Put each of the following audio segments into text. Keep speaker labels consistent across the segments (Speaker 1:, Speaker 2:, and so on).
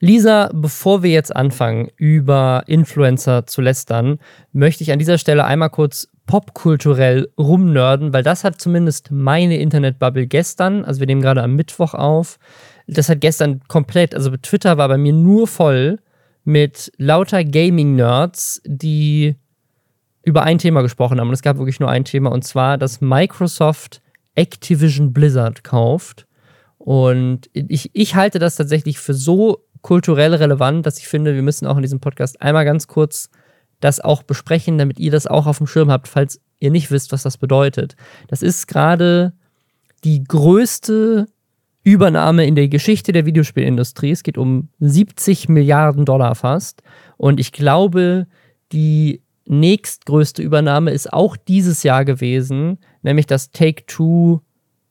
Speaker 1: Lisa, bevor wir jetzt anfangen, über Influencer zu lästern, möchte ich an dieser Stelle einmal kurz popkulturell rumnörden, weil das hat zumindest meine Internetbubble gestern, also wir nehmen gerade am Mittwoch auf, das hat gestern komplett, also Twitter war bei mir nur voll mit lauter Gaming-Nerds, die über ein Thema gesprochen haben. Und es gab wirklich nur ein Thema, und zwar, dass Microsoft Activision Blizzard kauft. Und ich, ich halte das tatsächlich für so kulturell relevant, dass ich finde, wir müssen auch in diesem Podcast einmal ganz kurz das auch besprechen, damit ihr das auch auf dem Schirm habt, falls ihr nicht wisst, was das bedeutet. Das ist gerade die größte Übernahme in der Geschichte der Videospielindustrie. Es geht um 70 Milliarden Dollar fast. Und ich glaube, die nächstgrößte Übernahme ist auch dieses Jahr gewesen, nämlich dass Take-Two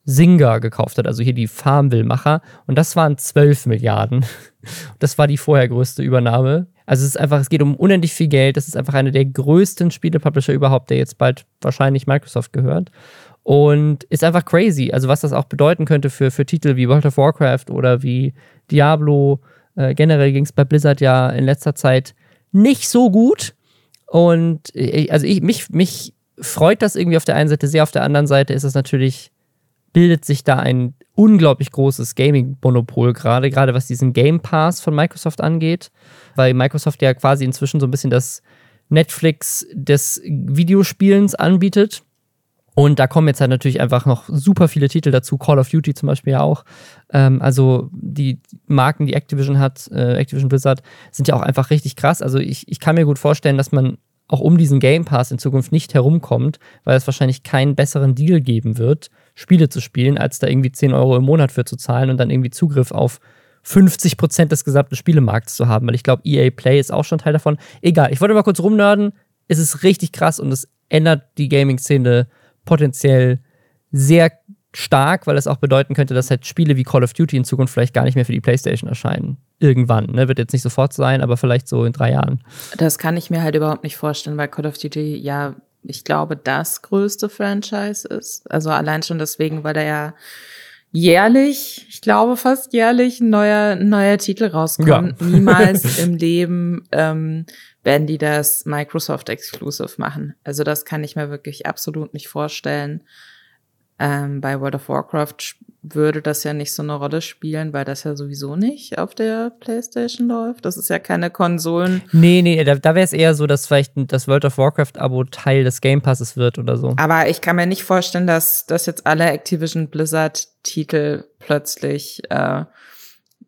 Speaker 1: Singer gekauft hat, also hier die Farmville-Macher. Und das waren 12 Milliarden. Das war die vorher größte Übernahme. Also es ist einfach, es geht um unendlich viel Geld. Das ist einfach einer der größten Spiele-Publisher überhaupt, der jetzt bald wahrscheinlich Microsoft gehört. Und ist einfach crazy. Also was das auch bedeuten könnte für, für Titel wie World of Warcraft oder wie Diablo. Äh, generell ging es bei Blizzard ja in letzter Zeit nicht so gut. Und äh, also ich, mich, mich freut das irgendwie auf der einen Seite sehr, auf der anderen Seite ist es natürlich bildet sich da ein unglaublich großes Gaming-Monopol gerade, gerade was diesen Game Pass von Microsoft angeht, weil Microsoft ja quasi inzwischen so ein bisschen das Netflix des Videospielens anbietet. Und da kommen jetzt halt natürlich einfach noch super viele Titel dazu, Call of Duty zum Beispiel ja auch. Ähm, also die Marken, die Activision hat, äh, Activision Blizzard, sind ja auch einfach richtig krass. Also ich, ich kann mir gut vorstellen, dass man auch um diesen Game Pass in Zukunft nicht herumkommt, weil es wahrscheinlich keinen besseren Deal geben wird, Spiele zu spielen, als da irgendwie 10 Euro im Monat für zu zahlen und dann irgendwie Zugriff auf 50 Prozent des gesamten Spielemarkts zu haben, weil ich glaube, EA Play ist auch schon Teil davon. Egal, ich wollte mal kurz rumnörden. Es ist richtig krass und es ändert die Gaming-Szene potenziell sehr stark, weil es auch bedeuten könnte, dass halt Spiele wie Call of Duty in Zukunft vielleicht gar nicht mehr für die PlayStation erscheinen. Irgendwann, ne? Wird jetzt nicht sofort sein, aber vielleicht so in drei Jahren.
Speaker 2: Das kann ich mir halt überhaupt nicht vorstellen, weil Call of Duty ja, ich glaube, das größte Franchise ist. Also allein schon deswegen, weil da ja jährlich, ich glaube fast jährlich, ein neuer, ein neuer Titel rauskommt. Ja. Niemals im Leben ähm, werden die das Microsoft Exclusive machen. Also das kann ich mir wirklich absolut nicht vorstellen. Ähm, bei World of Warcraft würde das ja nicht so eine Rolle spielen, weil das ja sowieso nicht auf der PlayStation läuft. Das ist ja keine Konsolen.
Speaker 1: Nee, nee, da, da wäre es eher so, dass vielleicht das World of Warcraft-Abo Teil des Game Passes wird oder so.
Speaker 2: Aber ich kann mir nicht vorstellen, dass, dass jetzt alle Activision Blizzard-Titel plötzlich, äh,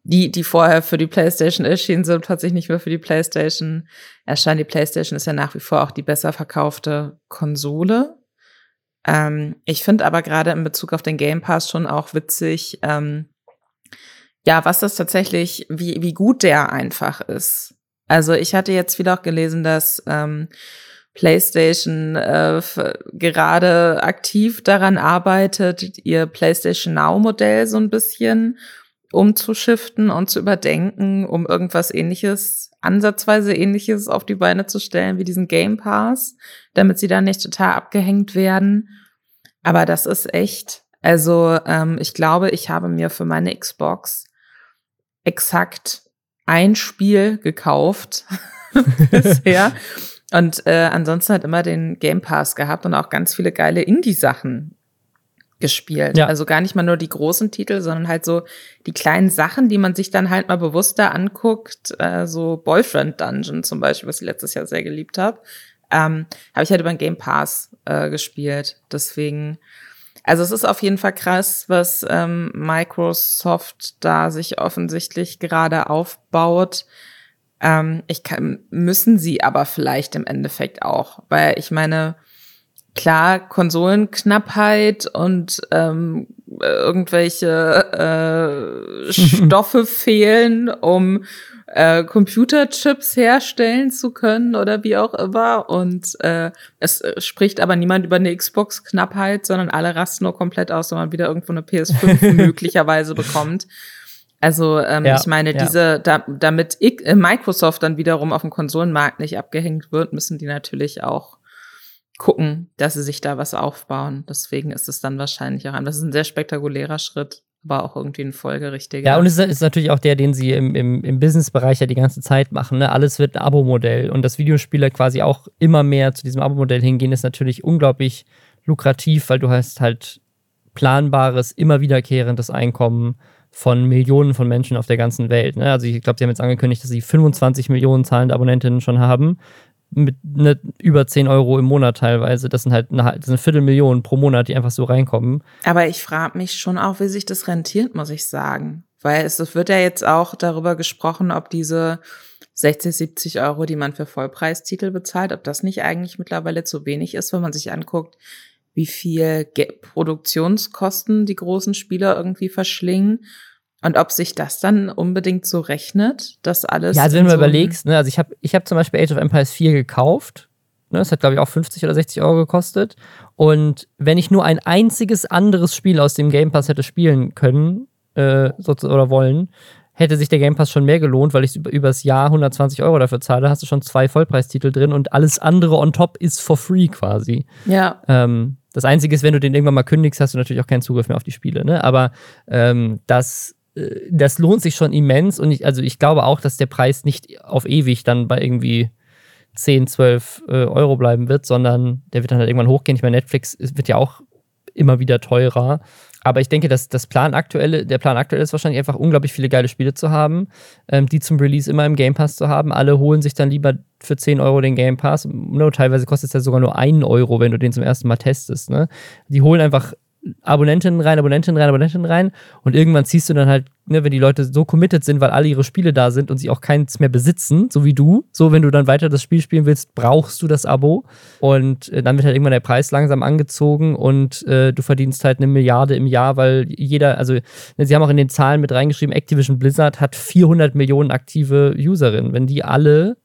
Speaker 2: die, die vorher für die PlayStation erschienen sind, plötzlich nicht mehr für die PlayStation erscheinen. Die PlayStation ist ja nach wie vor auch die besser verkaufte Konsole ähm, ich finde aber gerade in Bezug auf den Game Pass schon auch witzig, ähm, ja, was das tatsächlich, wie, wie gut der einfach ist. Also ich hatte jetzt wieder auch gelesen, dass ähm, PlayStation äh, gerade aktiv daran arbeitet, ihr PlayStation Now Modell so ein bisschen umzuschiften und zu überdenken, um irgendwas ähnliches, ansatzweise ähnliches auf die Beine zu stellen wie diesen Game Pass, damit sie dann nicht total abgehängt werden. Aber das ist echt, also ähm, ich glaube, ich habe mir für meine Xbox exakt ein Spiel gekauft bisher. Und äh, ansonsten hat immer den Game Pass gehabt und auch ganz viele geile Indie-Sachen gespielt. Ja. Also gar nicht mal nur die großen Titel, sondern halt so die kleinen Sachen, die man sich dann halt mal bewusster anguckt. Äh, so Boyfriend Dungeon zum Beispiel, was ich letztes Jahr sehr geliebt habe. Ähm, habe ich halt über den Game Pass äh, gespielt. Deswegen, also es ist auf jeden Fall krass, was ähm, Microsoft da sich offensichtlich gerade aufbaut. Ähm, ich kann, müssen sie aber vielleicht im Endeffekt auch, weil ich meine, klar, Konsolenknappheit und ähm, irgendwelche äh, Stoffe fehlen, um äh, Computerchips herstellen zu können oder wie auch immer. Und äh, es spricht aber niemand über eine Xbox-Knappheit, sondern alle rasten nur komplett aus, wenn man wieder irgendwo eine PS5 möglicherweise bekommt. Also ähm, ja, ich meine, ja. diese, da, damit ich, äh, Microsoft dann wiederum auf dem Konsolenmarkt nicht abgehängt wird, müssen die natürlich auch gucken, dass sie sich da was aufbauen. Deswegen ist es dann wahrscheinlich auch ein, das ist ein sehr spektakulärer Schritt. aber auch irgendwie ein folgerichtiger.
Speaker 1: Ja, und es ist natürlich auch der, den sie im, im, im Business-Bereich ja die ganze Zeit machen. Ne? Alles wird ein Abo-Modell. Und dass Videospieler quasi auch immer mehr zu diesem Abo-Modell hingehen, ist natürlich unglaublich lukrativ, weil du hast halt planbares, immer wiederkehrendes Einkommen von Millionen von Menschen auf der ganzen Welt. Ne? Also ich glaube, sie haben jetzt angekündigt, dass sie 25 Millionen zahlende Abonnentinnen schon haben mit ne, über 10 Euro im Monat teilweise. Das sind halt eine, das sind eine Viertelmillion pro Monat, die einfach so reinkommen.
Speaker 2: Aber ich frage mich schon auch, wie sich das rentiert, muss ich sagen. Weil es wird ja jetzt auch darüber gesprochen, ob diese 60, 70 Euro, die man für Vollpreistitel bezahlt, ob das nicht eigentlich mittlerweile zu wenig ist, wenn man sich anguckt, wie viel Produktionskosten die großen Spieler irgendwie verschlingen und ob sich das dann unbedingt so rechnet, dass alles.
Speaker 1: Ja, also wenn du so überlegst, ne, also ich habe ich hab zum Beispiel Age of Empires 4 gekauft. Ne, das hat, glaube ich, auch 50 oder 60 Euro gekostet. Und wenn ich nur ein einziges anderes Spiel aus dem Game Pass hätte spielen können, äh, oder wollen, hätte sich der Game Pass schon mehr gelohnt, weil ich über, übers Jahr 120 Euro dafür zahle, hast du schon zwei Vollpreistitel drin und alles andere on top ist for free quasi.
Speaker 2: Ja.
Speaker 1: Ähm, das Einzige ist, wenn du den irgendwann mal kündigst, hast du natürlich auch keinen Zugriff mehr auf die Spiele. Ne? Aber ähm, das das lohnt sich schon immens und ich, also ich glaube auch, dass der Preis nicht auf ewig dann bei irgendwie 10, 12 äh, Euro bleiben wird, sondern der wird dann halt irgendwann hochgehen. Ich meine, Netflix wird ja auch immer wieder teurer. Aber ich denke, dass das Plan aktuelle, der Plan aktuell ist wahrscheinlich einfach unglaublich viele geile Spiele zu haben, ähm, die zum Release immer im Game Pass zu haben. Alle holen sich dann lieber für 10 Euro den Game Pass. No, teilweise kostet es ja sogar nur 1 Euro, wenn du den zum ersten Mal testest. Ne? Die holen einfach Abonnentinnen rein, Abonnentinnen rein, Abonnentinnen rein. Und irgendwann ziehst du dann halt, ne, wenn die Leute so committed sind, weil alle ihre Spiele da sind und sie auch keins mehr besitzen, so wie du. So, wenn du dann weiter das Spiel spielen willst, brauchst du das Abo. Und äh, dann wird halt irgendwann der Preis langsam angezogen und äh, du verdienst halt eine Milliarde im Jahr, weil jeder, also ne, sie haben auch in den Zahlen mit reingeschrieben, Activision Blizzard hat 400 Millionen aktive Userinnen. Wenn die alle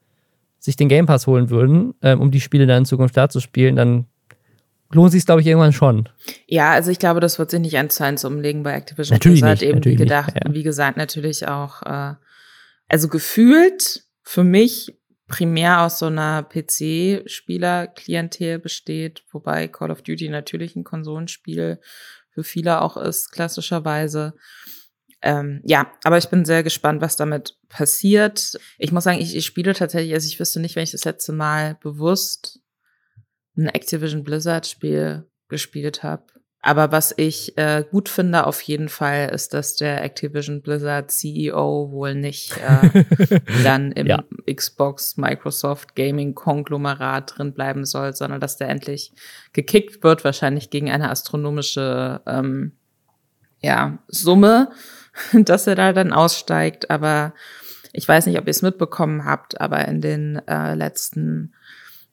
Speaker 1: sich den Game Pass holen würden, ähm, um die Spiele dann in Zukunft da zu spielen, dann lohnt sich glaube ich, irgendwann schon.
Speaker 2: Ja, also ich glaube, das wird sich nicht eins zu eins umlegen bei Activision
Speaker 1: natürlich Blizzard. Nicht,
Speaker 2: eben wie gedacht, nicht, ja. wie gesagt, natürlich auch, äh, also gefühlt für mich primär aus so einer PC-Spieler-Klientel besteht, wobei Call of Duty natürlich ein Konsolenspiel für viele auch ist, klassischerweise. Ähm, ja, aber ich bin sehr gespannt, was damit passiert. Ich muss sagen, ich, ich spiele tatsächlich, also ich wüsste nicht, wenn ich das letzte Mal bewusst ein Activision Blizzard Spiel gespielt habe. Aber was ich äh, gut finde auf jeden Fall ist, dass der Activision Blizzard CEO wohl nicht äh, dann im ja. Xbox Microsoft Gaming Konglomerat drin bleiben soll, sondern dass der endlich gekickt wird, wahrscheinlich gegen eine astronomische ähm, ja, Summe, dass er da dann aussteigt. Aber ich weiß nicht, ob ihr es mitbekommen habt, aber in den äh, letzten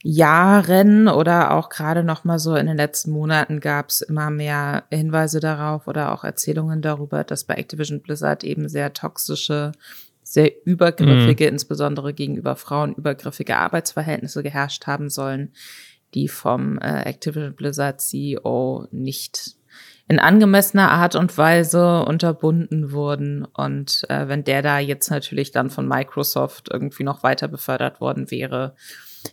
Speaker 2: Jahren oder auch gerade noch mal so in den letzten Monaten gab es immer mehr Hinweise darauf oder auch Erzählungen darüber, dass bei Activision Blizzard eben sehr toxische, sehr übergriffige, mhm. insbesondere gegenüber Frauen übergriffige Arbeitsverhältnisse geherrscht haben sollen, die vom äh, Activision Blizzard CEO nicht in angemessener Art und Weise unterbunden wurden. Und äh, wenn der da jetzt natürlich dann von Microsoft irgendwie noch weiter befördert worden wäre,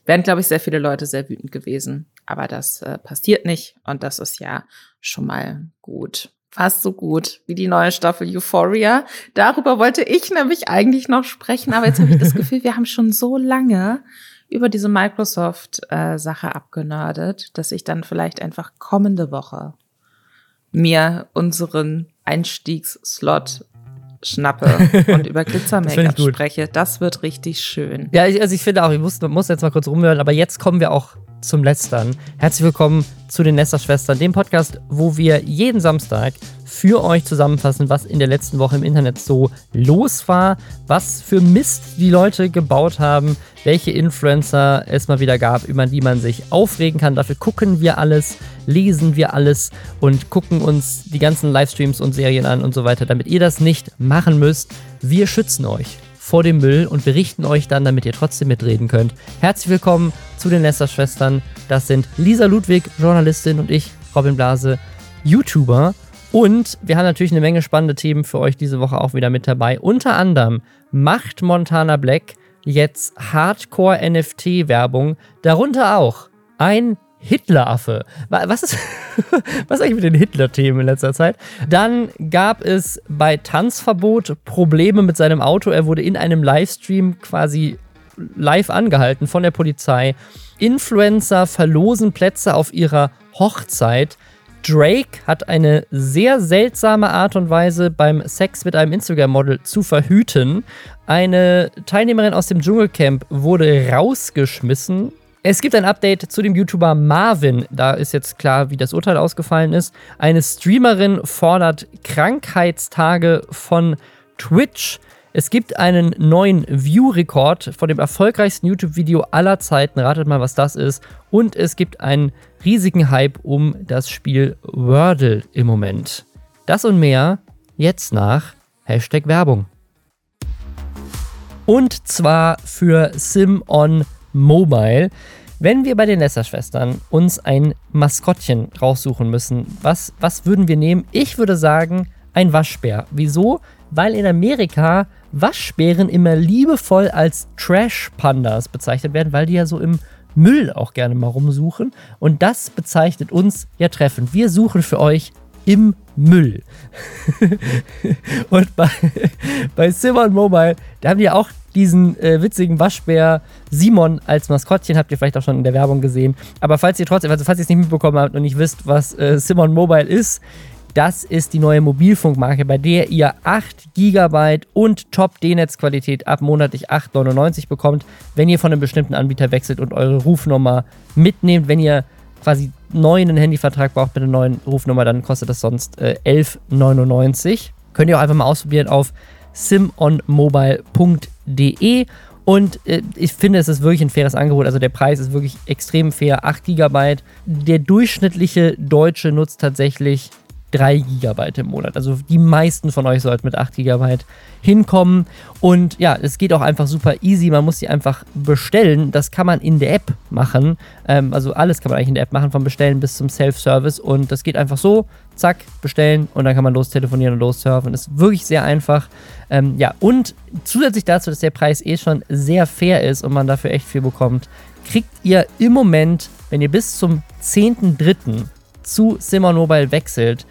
Speaker 2: wären, glaube ich, sehr viele Leute sehr wütend gewesen. Aber das äh, passiert nicht und das ist ja schon mal gut. Fast so gut wie die neue Staffel Euphoria. Darüber wollte ich nämlich eigentlich noch sprechen, aber jetzt habe ich das Gefühl, wir haben schon so lange über diese Microsoft-Sache äh, abgenördet, dass ich dann vielleicht einfach kommende Woche mir unseren Einstiegsslot schnappe und über Glitzer-Make-up spreche. Das wird richtig schön.
Speaker 1: Ja, also ich finde auch, ich muss, muss jetzt mal kurz rumhören, aber jetzt kommen wir auch zum Lästern. Herzlich willkommen zu den Lästerschwestern, dem Podcast, wo wir jeden Samstag für euch zusammenfassen, was in der letzten Woche im Internet so los war, was für Mist die Leute gebaut haben, welche Influencer es mal wieder gab, über die man sich aufregen kann. Dafür gucken wir alles, lesen wir alles und gucken uns die ganzen Livestreams und Serien an und so weiter, damit ihr das nicht machen müsst. Wir schützen euch vor dem Müll und berichten euch dann, damit ihr trotzdem mitreden könnt. Herzlich willkommen zu den Lester-Schwestern. Das sind Lisa Ludwig, Journalistin, und ich, Robin Blase, YouTuber. Und wir haben natürlich eine Menge spannende Themen für euch diese Woche auch wieder mit dabei. Unter anderem macht Montana Black jetzt Hardcore-NFT-Werbung. Darunter auch ein Hitleraffe. Was ist, was ist eigentlich mit den Hitler-Themen in letzter Zeit? Dann gab es bei Tanzverbot Probleme mit seinem Auto. Er wurde in einem Livestream quasi live angehalten von der Polizei. Influencer verlosen Plätze auf ihrer Hochzeit. Drake hat eine sehr seltsame Art und Weise beim Sex mit einem Instagram-Model zu verhüten. Eine Teilnehmerin aus dem Dschungelcamp wurde rausgeschmissen. Es gibt ein Update zu dem YouTuber Marvin. Da ist jetzt klar, wie das Urteil ausgefallen ist. Eine Streamerin fordert Krankheitstage von Twitch. Es gibt einen neuen View-Rekord von dem erfolgreichsten YouTube-Video aller Zeiten. Ratet mal, was das ist. Und es gibt einen riesigen Hype um das Spiel Wordle im Moment. Das und mehr jetzt nach Hashtag Werbung. Und zwar für Sim on Mobile. Wenn wir bei den Lesser-Schwestern uns ein Maskottchen raussuchen müssen, was, was würden wir nehmen? Ich würde sagen, ein Waschbär. Wieso? Weil in Amerika Waschbären immer liebevoll als Trash-Pandas bezeichnet werden, weil die ja so im Müll auch gerne mal rumsuchen. Und das bezeichnet uns ja treffend. Wir suchen für euch im Müll. und bei, bei Simon Mobile, da haben die auch diesen äh, witzigen Waschbär Simon als Maskottchen, habt ihr vielleicht auch schon in der Werbung gesehen. Aber falls ihr trotzdem, also falls ihr es nicht mitbekommen habt und nicht wisst, was äh, Simon Mobile ist, das ist die neue Mobilfunkmarke, bei der ihr 8 GB und Top-D-Netz-Qualität ab monatlich 8,99 bekommt, wenn ihr von einem bestimmten Anbieter wechselt und eure Rufnummer mitnehmt. Wenn ihr quasi neu einen Handyvertrag braucht mit einer neuen Rufnummer, dann kostet das sonst äh, 11,99. Könnt ihr auch einfach mal ausprobieren auf simonmobile.de und äh, ich finde, es ist wirklich ein faires Angebot. Also der Preis ist wirklich extrem fair. 8 GB. Der durchschnittliche Deutsche nutzt tatsächlich 3 GB im Monat. Also die meisten von euch sollten mit 8 GB hinkommen. Und ja, es geht auch einfach super easy. Man muss sie einfach bestellen. Das kann man in der App machen. Ähm, also alles kann man eigentlich in der App machen, vom Bestellen bis zum Self-Service. Und das geht einfach so, zack, bestellen und dann kann man los telefonieren und los surfen. Ist wirklich sehr einfach. Ähm, ja, und zusätzlich dazu, dass der Preis eh schon sehr fair ist und man dafür echt viel bekommt, kriegt ihr im Moment, wenn ihr bis zum 10.3. zu Simon Mobile wechselt,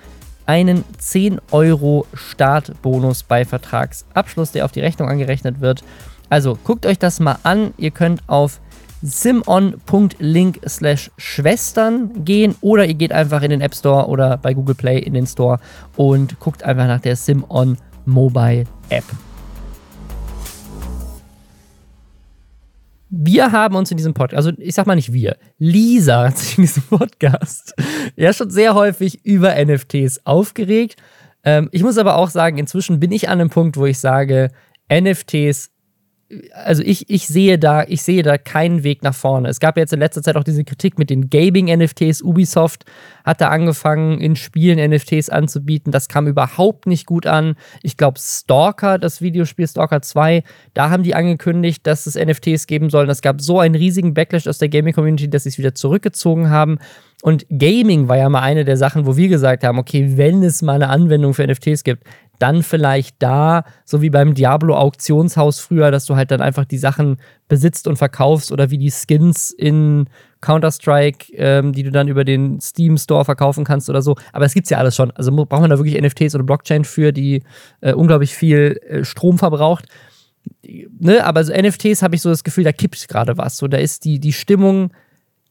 Speaker 1: einen 10 Euro Startbonus bei Vertragsabschluss, der auf die Rechnung angerechnet wird. Also guckt euch das mal an. Ihr könnt auf simon.link slash Schwestern gehen oder ihr geht einfach in den App Store oder bei Google Play in den Store und guckt einfach nach der Simon Mobile App. Wir haben uns in diesem Podcast, also ich sag mal nicht wir, Lisa hat sich in diesem Podcast ja schon sehr häufig über NFTs aufgeregt. Ähm, ich muss aber auch sagen, inzwischen bin ich an einem Punkt, wo ich sage, NFTs also ich, ich sehe da, ich sehe da keinen Weg nach vorne. Es gab jetzt in letzter Zeit auch diese Kritik mit den Gaming-NFTs. Ubisoft hat da angefangen, in Spielen NFTs anzubieten. Das kam überhaupt nicht gut an. Ich glaube, Stalker, das Videospiel Stalker 2, da haben die angekündigt, dass es NFTs geben soll. Es gab so einen riesigen Backlash aus der Gaming-Community, dass sie es wieder zurückgezogen haben. Und Gaming war ja mal eine der Sachen, wo wir gesagt haben, okay, wenn es mal eine Anwendung für NFTs gibt, dann vielleicht da, so wie beim Diablo-Auktionshaus früher, dass du halt dann einfach die Sachen besitzt und verkaufst oder wie die Skins in Counter-Strike, ähm, die du dann über den Steam Store verkaufen kannst oder so. Aber es gibt's ja alles schon. Also braucht man da wirklich NFTs oder Blockchain für, die äh, unglaublich viel äh, Strom verbraucht. Ne? Aber so NFTs habe ich so das Gefühl, da kippt gerade was. So, da ist die, die Stimmung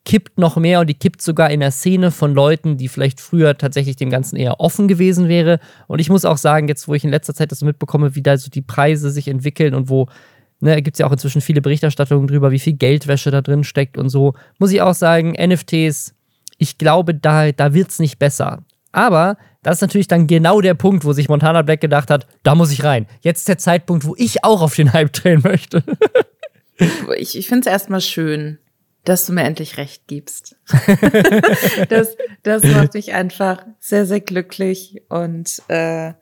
Speaker 1: kippt noch mehr und die kippt sogar in der Szene von Leuten, die vielleicht früher tatsächlich dem Ganzen eher offen gewesen wäre. Und ich muss auch sagen, jetzt wo ich in letzter Zeit das so mitbekomme, wie da so die Preise sich entwickeln und wo, ne, gibt es ja auch inzwischen viele Berichterstattungen drüber, wie viel Geldwäsche da drin steckt und so, muss ich auch sagen, NFTs, ich glaube, da, da wird es nicht besser. Aber das ist natürlich dann genau der Punkt, wo sich Montana Black gedacht hat, da muss ich rein. Jetzt ist der Zeitpunkt, wo ich auch auf den Hype drehen möchte.
Speaker 2: ich ich finde es erstmal schön, dass du mir endlich recht gibst. das, das macht mich einfach sehr, sehr glücklich und äh,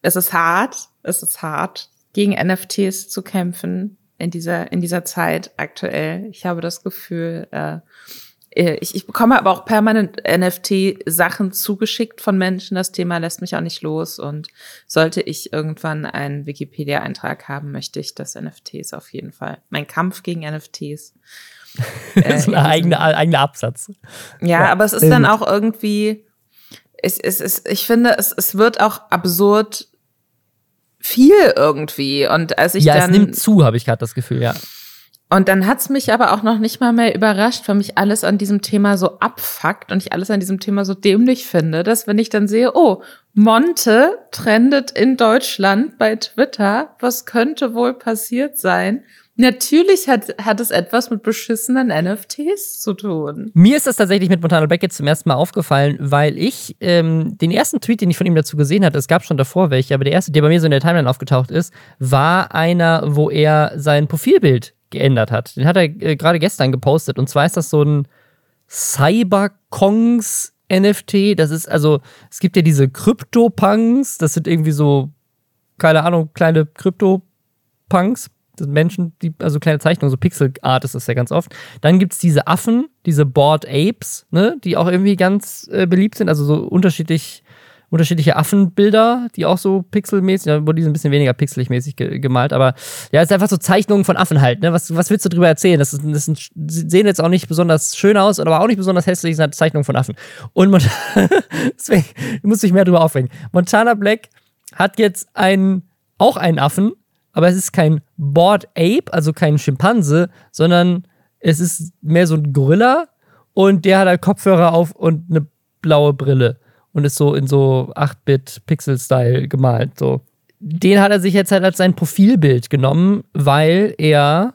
Speaker 2: es ist hart, es ist hart, gegen NFTs zu kämpfen in dieser, in dieser Zeit aktuell. Ich habe das Gefühl, äh, ich, ich bekomme aber auch permanent NFT-Sachen zugeschickt von Menschen. Das Thema lässt mich auch nicht los. Und sollte ich irgendwann einen Wikipedia-Eintrag haben, möchte ich das NFTs auf jeden Fall. Mein Kampf gegen NFTs
Speaker 1: Äh, so ein eigener eigene Absatz.
Speaker 2: Ja, ja, aber es ist dann auch irgendwie, es, es, es, ich finde, es, es wird auch absurd viel irgendwie. Und als ich
Speaker 1: ja,
Speaker 2: dann.
Speaker 1: es nimmt zu, habe ich gerade das Gefühl, ja.
Speaker 2: Und dann hat's mich aber auch noch nicht mal mehr überrascht, weil mich alles an diesem Thema so abfuckt und ich alles an diesem Thema so dämlich finde, dass wenn ich dann sehe, oh, Monte trendet in Deutschland bei Twitter, was könnte wohl passiert sein? Natürlich hat, hat es etwas mit beschissenen NFTs zu tun.
Speaker 1: Mir ist das tatsächlich mit Montana Black jetzt zum ersten Mal aufgefallen, weil ich ähm, den ersten Tweet, den ich von ihm dazu gesehen hatte, es gab schon davor welche, aber der erste, der bei mir so in der Timeline aufgetaucht ist, war einer, wo er sein Profilbild geändert hat. Den hat er äh, gerade gestern gepostet. Und zwar ist das so ein Cyberkongs NFT. Das ist also, es gibt ja diese Krypto-Punks. Das sind irgendwie so, keine Ahnung, kleine Krypto-Punks. Menschen, die, also kleine Zeichnungen, so Pixel-Art ist das ja ganz oft. Dann gibt es diese Affen, diese Bored Apes, ne, die auch irgendwie ganz äh, beliebt sind, also so unterschiedlich unterschiedliche Affenbilder, die auch so pixelmäßig, da wurde die so ein bisschen weniger pixelig mäßig ge gemalt, aber ja, es ist einfach so Zeichnungen von Affen halt, ne? Was, was willst du darüber erzählen? Das, ist, das sind, sehen jetzt auch nicht besonders schön aus, aber auch nicht besonders hässlich, sind halt Zeichnungen von Affen. Und Mont deswegen muss ich mehr drüber aufregen. Montana Black hat jetzt einen, auch einen Affen, aber es ist kein Bored Ape, also kein Schimpanse, sondern es ist mehr so ein Gorilla und der hat halt Kopfhörer auf und eine blaue Brille und ist so in so 8-Bit-Pixel-Style gemalt. So. Den hat er sich jetzt halt als sein Profilbild genommen, weil er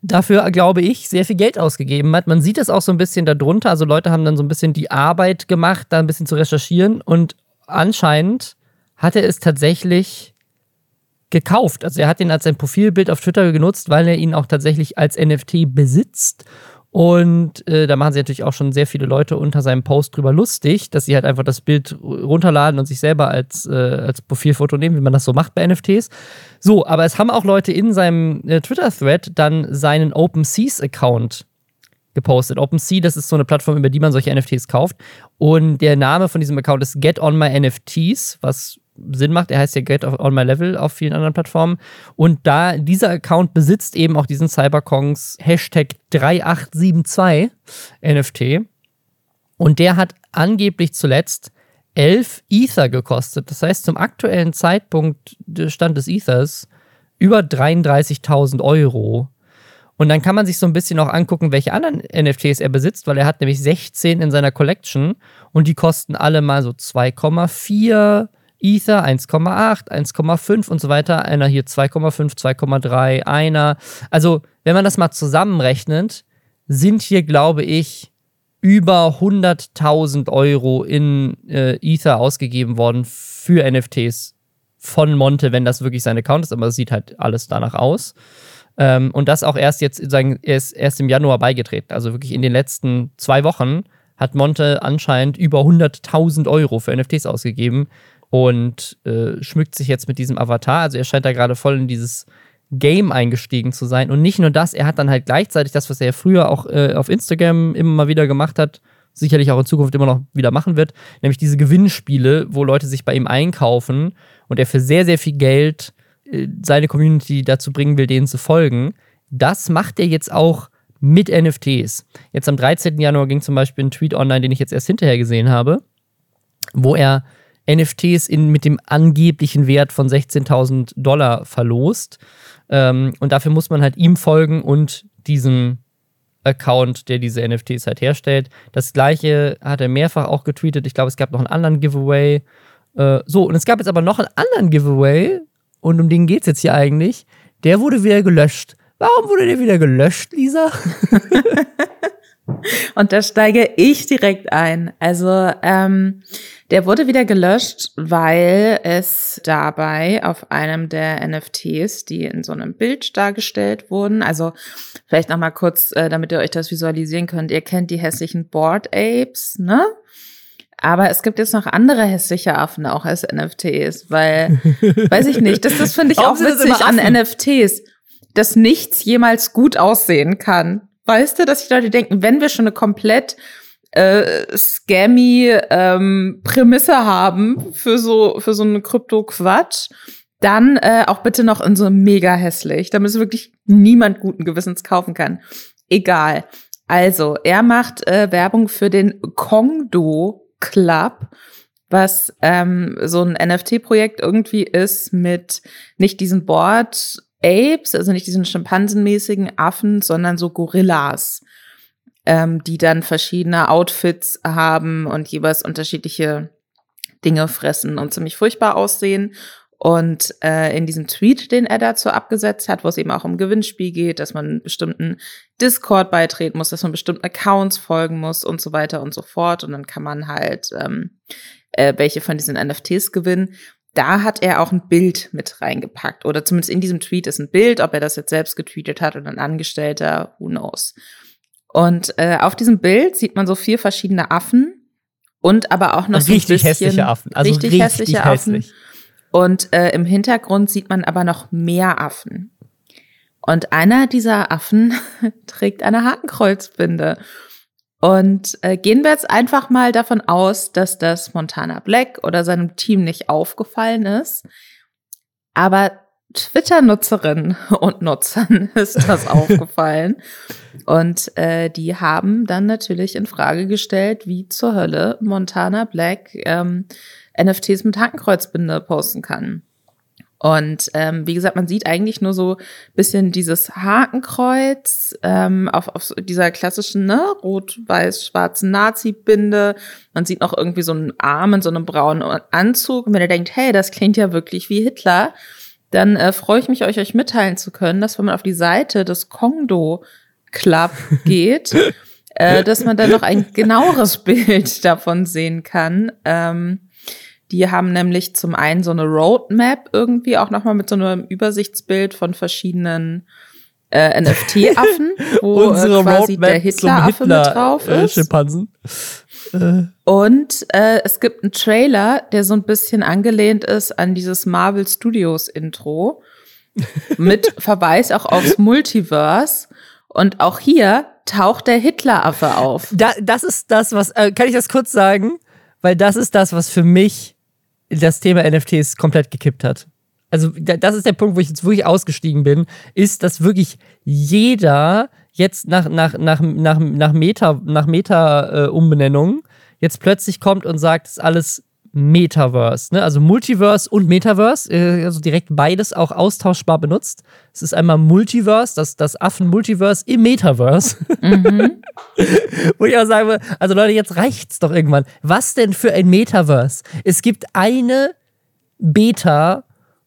Speaker 1: dafür, glaube ich, sehr viel Geld ausgegeben hat. Man sieht es auch so ein bisschen darunter. Also Leute haben dann so ein bisschen die Arbeit gemacht, da ein bisschen zu recherchieren. Und anscheinend hat er es tatsächlich gekauft. Also er hat ihn als sein Profilbild auf Twitter genutzt, weil er ihn auch tatsächlich als NFT besitzt und äh, da machen sich natürlich auch schon sehr viele Leute unter seinem Post drüber lustig, dass sie halt einfach das Bild runterladen und sich selber als, äh, als Profilfoto nehmen, wie man das so macht bei NFTs. So, aber es haben auch Leute in seinem äh, Twitter-Thread dann seinen OpenSeas-Account gepostet. OpenSea, das ist so eine Plattform, über die man solche NFTs kauft. Und der Name von diesem Account ist Get On My NFTs, was Sinn macht. Er heißt ja Get on My Level auf vielen anderen Plattformen. Und da dieser Account besitzt eben auch diesen Cyberkongs Hashtag 3872 NFT. Und der hat angeblich zuletzt 11 Ether gekostet. Das heißt, zum aktuellen Zeitpunkt des Stand des Ethers über 33.000 Euro. Und dann kann man sich so ein bisschen auch angucken, welche anderen NFTs er besitzt, weil er hat nämlich 16 in seiner Collection und die kosten alle mal so 2,4, Ether 1,8, 1,5 und so weiter. Einer hier 2,5, 2,3, einer. Also, wenn man das mal zusammenrechnet, sind hier, glaube ich, über 100.000 Euro in äh, Ether ausgegeben worden für NFTs von Monte, wenn das wirklich sein Account ist, aber es sieht halt alles danach aus. Ähm, und das auch erst jetzt, sagen, erst, erst im Januar beigetreten. Also wirklich in den letzten zwei Wochen hat Monte anscheinend über 100.000 Euro für NFTs ausgegeben und äh, schmückt sich jetzt mit diesem Avatar. Also er scheint da gerade voll in dieses Game eingestiegen zu sein. Und nicht nur das, er hat dann halt gleichzeitig das, was er früher auch äh, auf Instagram immer mal wieder gemacht hat, sicherlich auch in Zukunft immer noch wieder machen wird, nämlich diese Gewinnspiele, wo Leute sich bei ihm einkaufen und er für sehr, sehr viel Geld äh, seine Community dazu bringen will, denen zu folgen. Das macht er jetzt auch mit NFTs. Jetzt am 13. Januar ging zum Beispiel ein Tweet online, den ich jetzt erst hinterher gesehen habe, wo er NFTs in, mit dem angeblichen Wert von 16.000 Dollar verlost. Ähm, und dafür muss man halt ihm folgen und diesem Account, der diese NFTs halt herstellt. Das gleiche hat er mehrfach auch getweetet. Ich glaube, es gab noch einen anderen Giveaway. Äh, so, und es gab jetzt aber noch einen anderen Giveaway, und um den geht es jetzt hier eigentlich. Der wurde wieder gelöscht. Warum wurde der wieder gelöscht, Lisa?
Speaker 2: Und da steige ich direkt ein. Also ähm, der wurde wieder gelöscht, weil es dabei auf einem der NFTs, die in so einem Bild dargestellt wurden, also vielleicht noch mal kurz, äh, damit ihr euch das visualisieren könnt. Ihr kennt die hässlichen Board Apes, ne? Aber es gibt jetzt noch andere hässliche Affen auch als NFTs, weil, weiß ich nicht, das, das finde ich auch witzig an NFTs, dass nichts jemals gut aussehen kann. Weißt du, dass die Leute denken, wenn wir schon eine komplett äh, scammy ähm, Prämisse haben für so für so einen Krypto-Quatsch, Dann äh, auch bitte noch in so mega hässlich, damit es wirklich niemand guten Gewissens kaufen kann. Egal. Also, er macht äh, Werbung für den Kongdo Club, was ähm, so ein NFT-Projekt irgendwie ist mit nicht diesen Board Apes, also nicht diesen schimpansenmäßigen Affen, sondern so Gorillas, ähm, die dann verschiedene Outfits haben und jeweils unterschiedliche Dinge fressen und ziemlich furchtbar aussehen. Und äh, in diesem Tweet, den er dazu abgesetzt hat, wo es eben auch um Gewinnspiel geht, dass man bestimmten Discord beitreten muss, dass man bestimmten Accounts folgen muss und so weiter und so fort. Und dann kann man halt ähm, äh, welche von diesen NFTs gewinnen. Da hat er auch ein Bild mit reingepackt. Oder zumindest in diesem Tweet ist ein Bild, ob er das jetzt selbst getweetet hat oder ein Angestellter, who knows. Und äh, auf diesem Bild sieht man so vier verschiedene Affen und aber auch noch
Speaker 1: richtig
Speaker 2: so ein bisschen
Speaker 1: hässliche Affen. Also
Speaker 2: richtig,
Speaker 1: richtig
Speaker 2: hässliche
Speaker 1: hässlich.
Speaker 2: Affen. Und äh, im Hintergrund sieht man aber noch mehr Affen. Und einer dieser Affen trägt eine Hakenkreuzbinde. Und äh, gehen wir jetzt einfach mal davon aus, dass das Montana Black oder seinem Team nicht aufgefallen ist. Aber Twitter-Nutzerinnen und Nutzern ist das aufgefallen. Und äh, die haben dann natürlich in Frage gestellt, wie zur Hölle Montana Black ähm, NFTs mit Hakenkreuzbinde posten kann. Und ähm, wie gesagt, man sieht eigentlich nur so bisschen dieses Hakenkreuz ähm, auf, auf dieser klassischen ne, rot-weiß-schwarzen Nazi-Binde. Man sieht noch irgendwie so einen Arm in so einem braunen Anzug. Und wenn ihr denkt, hey, das klingt ja wirklich wie Hitler, dann äh, freue ich mich, euch euch mitteilen zu können, dass wenn man auf die Seite des Kongdo Club geht, äh, dass man dann noch ein genaueres Bild davon sehen kann. Ähm, die haben nämlich zum einen so eine Roadmap irgendwie auch nochmal mit so einem Übersichtsbild von verschiedenen äh, NFT-Affen, wo
Speaker 1: Unsere
Speaker 2: äh, quasi
Speaker 1: Roadmap
Speaker 2: der Hitler-Affe
Speaker 1: Hitler,
Speaker 2: mit drauf
Speaker 1: Äh,
Speaker 2: ist.
Speaker 1: Schimpansen. Äh,
Speaker 2: Und äh, es gibt einen Trailer, der so ein bisschen angelehnt ist an dieses Marvel Studios Intro mit Verweis auch aufs Multiverse. Und auch hier taucht der Hitleraffe auf.
Speaker 1: da, das ist das, was, äh, kann ich das kurz sagen? Weil das ist das, was für mich das Thema NFTs komplett gekippt hat. Also da- das ist der Punkt, wo ich jetzt wirklich ausgestiegen bin, ist, dass wirklich jeder jetzt nach, nach, nach, nach, nach Meta, nach Meta-Umbenennung jetzt plötzlich kommt und sagt, es ist alles Metaverse, ne? also Multiverse und Metaverse, äh, also direkt beides auch austauschbar benutzt. Es ist einmal Multiverse, das, das Affen-Multiverse im Metaverse.
Speaker 2: Mhm.
Speaker 1: Wo ich auch sagen will, also Leute, jetzt reicht's doch irgendwann. Was denn für ein Metaverse? Es gibt eine Beta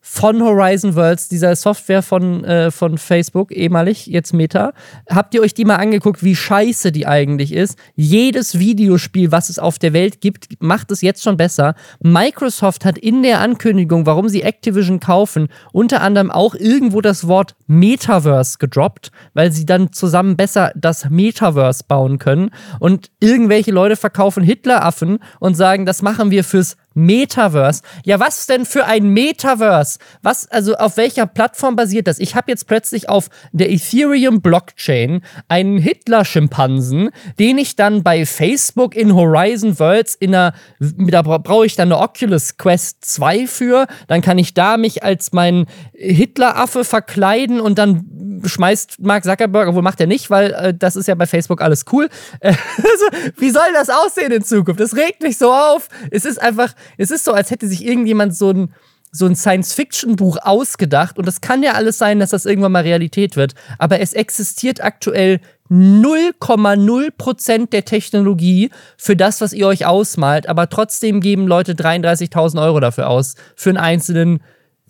Speaker 1: von Horizon Worlds, dieser Software von, äh, von Facebook, ehemalig, jetzt Meta. Habt ihr euch die mal angeguckt, wie scheiße die eigentlich ist? Jedes Videospiel, was es auf der Welt gibt, macht es jetzt schon besser. Microsoft hat in der Ankündigung, warum sie Activision kaufen, unter anderem auch irgendwo das Wort Metaverse gedroppt, weil sie dann zusammen besser das Metaverse bauen können. Und irgendwelche Leute verkaufen Hitleraffen und sagen, das machen wir fürs Metaverse. Ja, was denn für ein Metaverse? Was, also auf welcher Plattform basiert das? Ich habe jetzt plötzlich auf der Ethereum Blockchain einen Hitler-Schimpansen, den ich dann bei Facebook in Horizon Worlds in einer, da bra- brauche ich dann eine Oculus Quest 2 für. Dann kann ich da mich als mein Hitler-Affe verkleiden und dann schmeißt Mark Zuckerberg, obwohl macht er nicht, weil äh, das ist ja bei Facebook alles cool. Äh, wie soll das aussehen in Zukunft? Das regt mich so auf. Es ist einfach, es ist so, als hätte sich irgendjemand so ein so ein Science-Fiction-Buch ausgedacht und es kann ja alles sein, dass das irgendwann mal Realität wird, aber es existiert aktuell 0,0% der Technologie für das, was ihr euch ausmalt, aber trotzdem geben Leute 33.000 Euro dafür aus, für einen einzelnen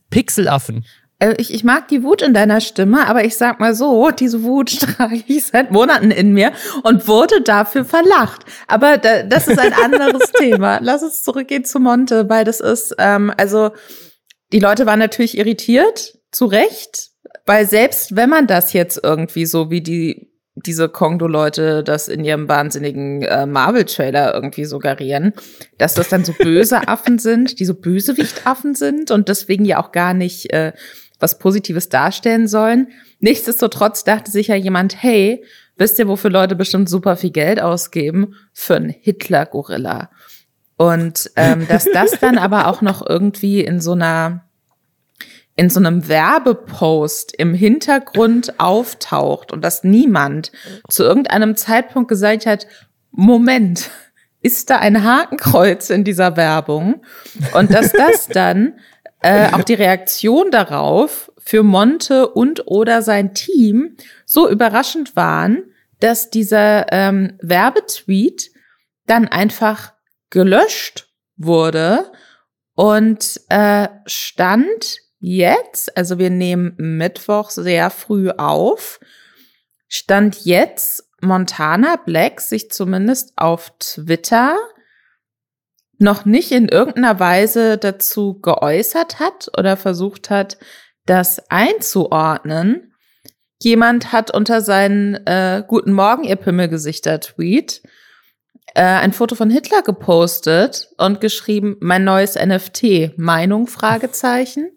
Speaker 1: Pixelaffen.
Speaker 2: Äh, Ich, ich mag die Wut in deiner Stimme, aber ich sag mal so, diese Wut trage ich seit Monaten in mir und wurde dafür verlacht. Aber da, das ist ein anderes Thema. Lass uns zurückgehen zu Monte, weil das ist, ähm, also die Leute waren natürlich irritiert, zu Recht, weil selbst wenn man das jetzt irgendwie so wie die diese Kongdo-Leute das in ihrem wahnsinnigen äh, Marvel-Trailer irgendwie suggerieren, dass das dann so böse Affen sind, die so Bösewichtaffen sind und deswegen ja auch gar nicht äh, was Positives darstellen sollen. Nichtsdestotrotz dachte sich ja jemand, hey, wisst ihr, wofür Leute bestimmt super viel Geld ausgeben? Für einen Hitler-Gorilla. Und ähm, dass das dann aber auch noch irgendwie in so einer in so einem Werbepost im Hintergrund auftaucht und dass niemand zu irgendeinem Zeitpunkt gesagt hat, Moment, ist da ein Hakenkreuz in dieser Werbung? Und dass das dann äh, auch die Reaktion darauf für Monte und oder sein Team so überraschend waren, dass dieser ähm, Werbetweet dann einfach gelöscht wurde und äh, stand jetzt, also wir nehmen Mittwoch sehr früh auf, stand jetzt Montana Black sich zumindest auf Twitter noch nicht in irgendeiner Weise dazu geäußert hat oder versucht hat, das einzuordnen. Jemand hat unter seinen äh, Guten Morgen, ihr Pimmelgesichter-Tweet äh, ein Foto von Hitler gepostet und geschrieben, mein neues NFT, Meinung, Fragezeichen.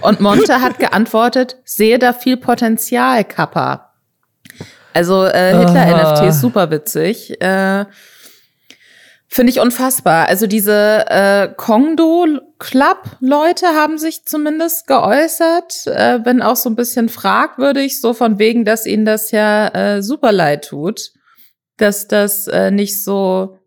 Speaker 2: Und Monte hat geantwortet, sehe da viel Potenzial, Kappa. Also äh, Hitler-NFT ist super witzig. Äh, Finde ich unfassbar. Also diese äh, Kongdo-Club-Leute haben sich zumindest geäußert, äh, wenn auch so ein bisschen fragwürdig, so von wegen, dass ihnen das ja äh, super leid tut, dass das äh, nicht so.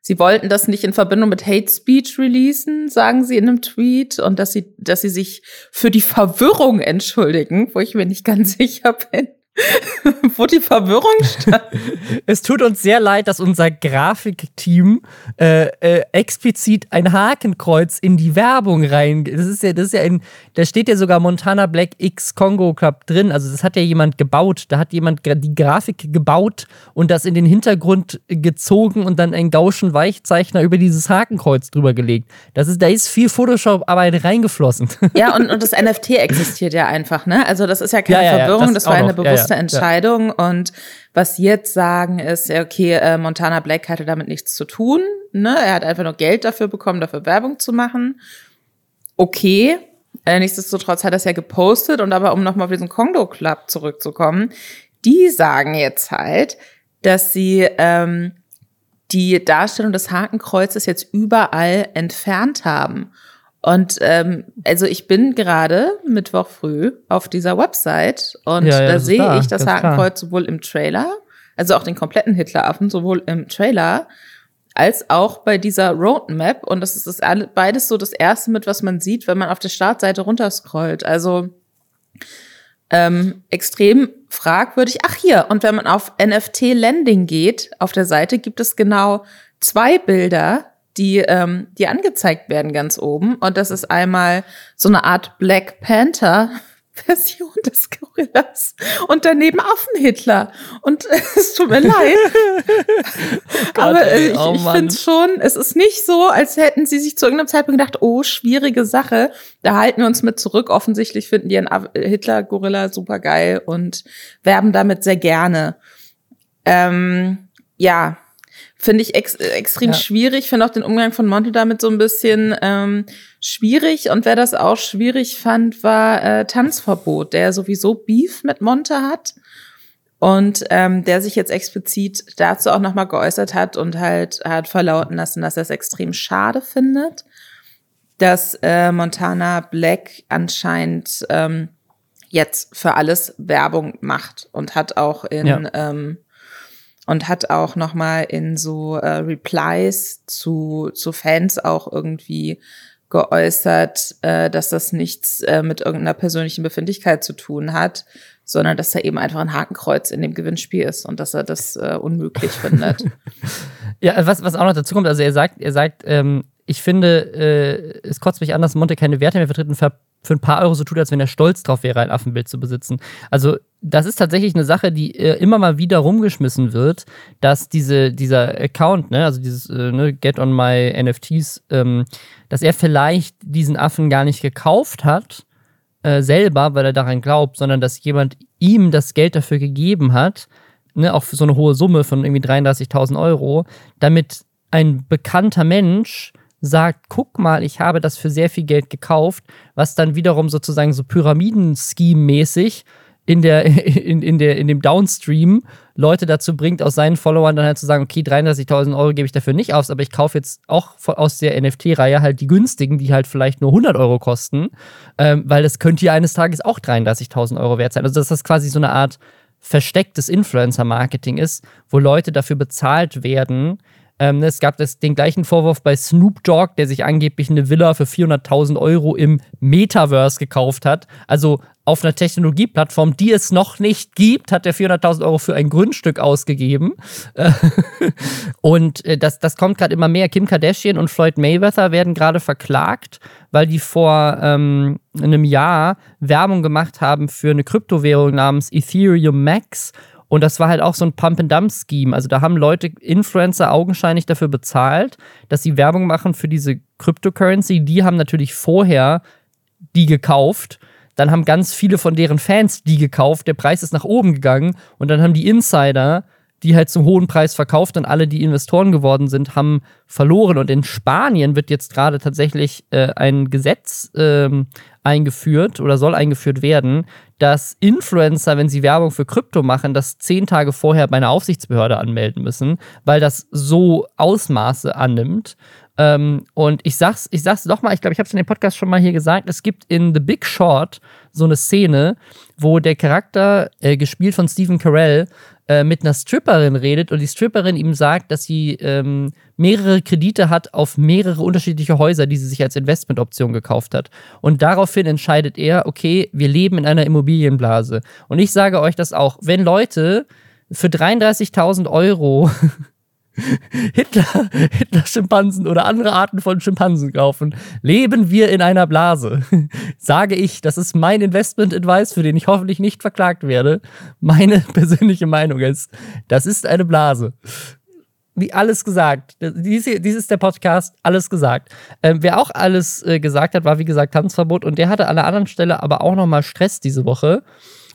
Speaker 2: Sie wollten das nicht in Verbindung mit Hate Speech releasen, sagen sie in einem Tweet, und dass sie, dass sie sich für die Verwirrung entschuldigen, wo ich mir nicht ganz sicher bin. Wo die Verwirrung stand.
Speaker 1: es tut uns sehr leid, dass unser Grafikteam äh, äh, explizit ein Hakenkreuz in die Werbung rein. Das ist ja, das ist ja in, da steht ja sogar Montana Black X Congo Club drin. Also das hat ja jemand gebaut. Da hat jemand die Grafik gebaut und das in den Hintergrund gezogen und dann einen Gauschen Weichzeichner über dieses Hakenkreuz drüber gelegt. Das ist, da ist viel Photoshop-Arbeit reingeflossen.
Speaker 2: Ja, und, und das NFT existiert ja einfach, ne? Also das ist ja keine ja, ja, Verwirrung, das, das war eine bewusste bewusste Entscheidung. Ja. Und was sie jetzt sagen ist, okay, äh, Montana Black hatte damit nichts zu tun. Ne? Er hat einfach nur Geld dafür bekommen, dafür Werbung zu machen. Okay. Äh, nichtsdestotrotz hat er es ja gepostet. Und aber um nochmal auf diesen Kongo Club zurückzukommen, die sagen jetzt halt, dass sie ähm, die Darstellung des Hakenkreuzes jetzt überall entfernt haben. Und ähm, also ich bin gerade Mittwoch früh auf dieser Website und ja, ja, da sehe da, ich das Hakenkreuz sowohl im Trailer, also auch den kompletten Hitleraffen, sowohl im Trailer als auch bei dieser Roadmap. Und das ist das beides so das erste mit, was man sieht, wenn man auf der Startseite runterscrollt. Also ähm, extrem fragwürdig. Ach hier, und wenn man auf NFT Landing geht, auf der Seite gibt es genau zwei Bilder die, ähm, die angezeigt werden ganz oben. Und das ist einmal so eine Art Black Panther. Version des Gorillas und daneben Affenhitler. Und es tut mir leid. oh aber ey, ich, oh ich finde schon, es ist nicht so, als hätten sie sich zu irgendeinem Zeitpunkt gedacht, oh, schwierige Sache. Da halten wir uns mit zurück. Offensichtlich finden die einen Hitler-Gorilla super geil und werben damit sehr gerne. Ähm, ja, Finde ich ex extrem ja. schwierig. Finde auch den Umgang von Monte damit so ein bisschen ähm, schwierig. Und wer das auch schwierig fand, war äh, Tanzverbot, der sowieso Beef mit Monte hat. Und ähm, der sich jetzt explizit dazu auch nochmal geäußert hat und halt hat verlauten lassen, dass er es extrem schade findet, dass äh, Montana Black anscheinend ähm, jetzt für alles Werbung macht und hat auch in ja. ähm, und hat auch noch mal in so äh, Replies zu zu Fans auch irgendwie geäußert, äh, dass das nichts äh, mit irgendeiner persönlichen Befindlichkeit zu tun hat, sondern dass er eben einfach ein Hakenkreuz in dem Gewinnspiel ist und dass er das äh, unmöglich findet.
Speaker 1: Ja, was, was auch noch dazu kommt, also er sagt, er sagt, ähm, ich finde, äh, es kotzt mich an, dass Monte keine Werte mehr vertritt und für ein paar Euro so tut, als wenn er stolz drauf wäre, ein Affenbild zu besitzen. Also, das ist tatsächlich eine Sache, die äh, immer mal wieder rumgeschmissen wird, dass diese, dieser Account, ne, also dieses äh, ne, Get on my NFTs, ähm, dass er vielleicht diesen Affen gar nicht gekauft hat, äh, selber, weil er daran glaubt, sondern dass jemand ihm das Geld dafür gegeben hat, ne, auch für so eine hohe Summe von irgendwie 33.000 Euro, damit ein bekannter Mensch sagt, guck mal, ich habe das für sehr viel Geld gekauft, was dann wiederum sozusagen so Pyramiden-Scheme-mäßig in, der, in, in, der, in dem Downstream Leute dazu bringt, aus seinen Followern dann halt zu sagen, okay, 33.000 Euro gebe ich dafür nicht aus, aber ich kaufe jetzt auch aus der NFT-Reihe halt die günstigen, die halt vielleicht nur 100 Euro kosten, ähm, weil das könnte ja eines Tages auch 33.000 Euro wert sein. Also dass das quasi so eine Art verstecktes Influencer-Marketing ist, wo Leute dafür bezahlt werden, ähm, es gab das, den gleichen Vorwurf bei Snoop Dogg, der sich angeblich eine Villa für 400.000 Euro im Metaverse gekauft hat. Also auf einer Technologieplattform, die es noch nicht gibt, hat er 400.000 Euro für ein Grundstück ausgegeben. und äh, das, das kommt gerade immer mehr. Kim Kardashian und Floyd Mayweather werden gerade verklagt, weil die vor ähm, einem Jahr Werbung gemacht haben für eine Kryptowährung namens Ethereum Max. Und das war halt auch so ein Pump-and-Dump-Scheme. Also da haben Leute, Influencer augenscheinlich dafür bezahlt, dass sie Werbung machen für diese Cryptocurrency. Die haben natürlich vorher die gekauft dann haben ganz viele von deren Fans die gekauft, der Preis ist nach oben gegangen und dann haben die Insider die halt zum hohen Preis verkauft und alle, die Investoren geworden sind, haben verloren. Und in Spanien wird jetzt gerade tatsächlich äh, ein Gesetz ähm, eingeführt oder soll eingeführt werden, dass Influencer, wenn sie Werbung für Krypto machen, das zehn Tage vorher bei einer Aufsichtsbehörde anmelden müssen, weil das so Ausmaße annimmt. Ähm, und ich sag's, ich sag's doch mal, ich glaube, ich habe es in dem Podcast schon mal hier gesagt, es gibt in The Big Short so eine Szene, wo der Charakter, äh, gespielt von Stephen Carell, äh, mit einer Stripperin redet und die Stripperin ihm sagt, dass sie ähm, mehrere Kredite hat auf mehrere unterschiedliche Häuser, die sie sich als Investmentoption gekauft hat. Und daraufhin entscheidet er, okay, wir leben in einer Immobilienblase. Und ich sage euch das auch, wenn Leute für 33.000 Euro Hitler, Hitler-Schimpansen oder andere Arten von Schimpansen kaufen, leben wir in einer Blase. Sage ich, das ist mein Investment-Advice, für den ich hoffentlich nicht verklagt werde. Meine persönliche Meinung ist, das ist eine Blase. Wie alles gesagt. Dies, dies ist der Podcast, alles gesagt. Ähm, wer auch alles äh, gesagt hat, war wie gesagt Tanzverbot und der hatte an einer anderen Stelle aber auch nochmal Stress diese Woche.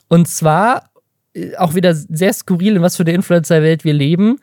Speaker 1: Und zwar äh, auch wieder sehr skurril, in was für der Influencer-Welt wir leben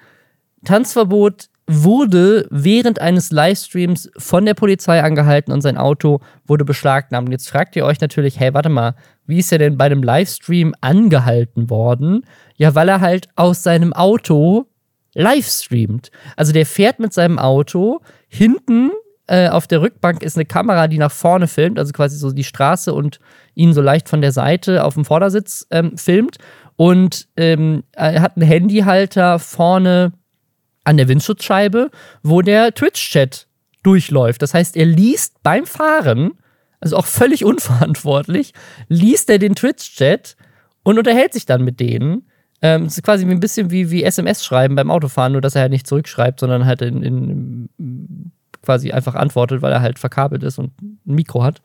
Speaker 1: Tanzverbot wurde während eines Livestreams von der Polizei angehalten und sein Auto wurde beschlagnahmt. Und jetzt fragt ihr euch natürlich, hey, warte mal, wie ist er denn bei einem Livestream angehalten worden? Ja, weil er halt aus seinem Auto livestreamt. Also der fährt mit seinem Auto, hinten äh, auf der Rückbank ist eine Kamera, die nach vorne filmt, also quasi so die Straße und ihn so leicht von der Seite auf dem Vordersitz ähm, filmt. Und ähm, er hat einen Handyhalter vorne an der Windschutzscheibe, wo der Twitch-Chat durchläuft. Das heißt, er liest beim Fahren, also auch völlig unverantwortlich, liest er den Twitch-Chat und unterhält sich dann mit denen. Ähm, es ist quasi ein bisschen wie, wie SMS schreiben beim Autofahren, nur dass er halt nicht zurückschreibt, sondern halt in, in quasi einfach antwortet, weil er halt verkabelt ist und ein Mikro hat.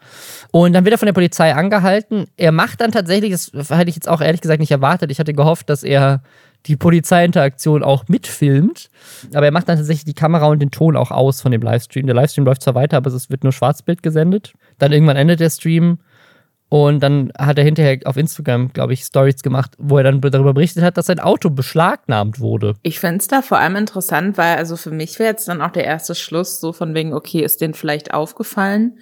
Speaker 1: Und dann wird er von der Polizei angehalten. Er macht dann tatsächlich, das hätte ich jetzt auch ehrlich gesagt nicht erwartet. Ich hatte gehofft, dass er die Polizeiinteraktion auch mitfilmt. Aber er macht dann tatsächlich die Kamera und den Ton auch aus von dem Livestream. Der Livestream läuft zwar weiter, aber es wird nur Schwarzbild gesendet. Dann irgendwann endet der Stream. Und dann hat er hinterher auf Instagram, glaube ich, Stories gemacht, wo er dann darüber berichtet hat, dass sein Auto beschlagnahmt wurde.
Speaker 2: Ich fände es da vor allem interessant, weil also für mich wäre jetzt dann auch der erste Schluss so von wegen, okay, ist denen vielleicht aufgefallen,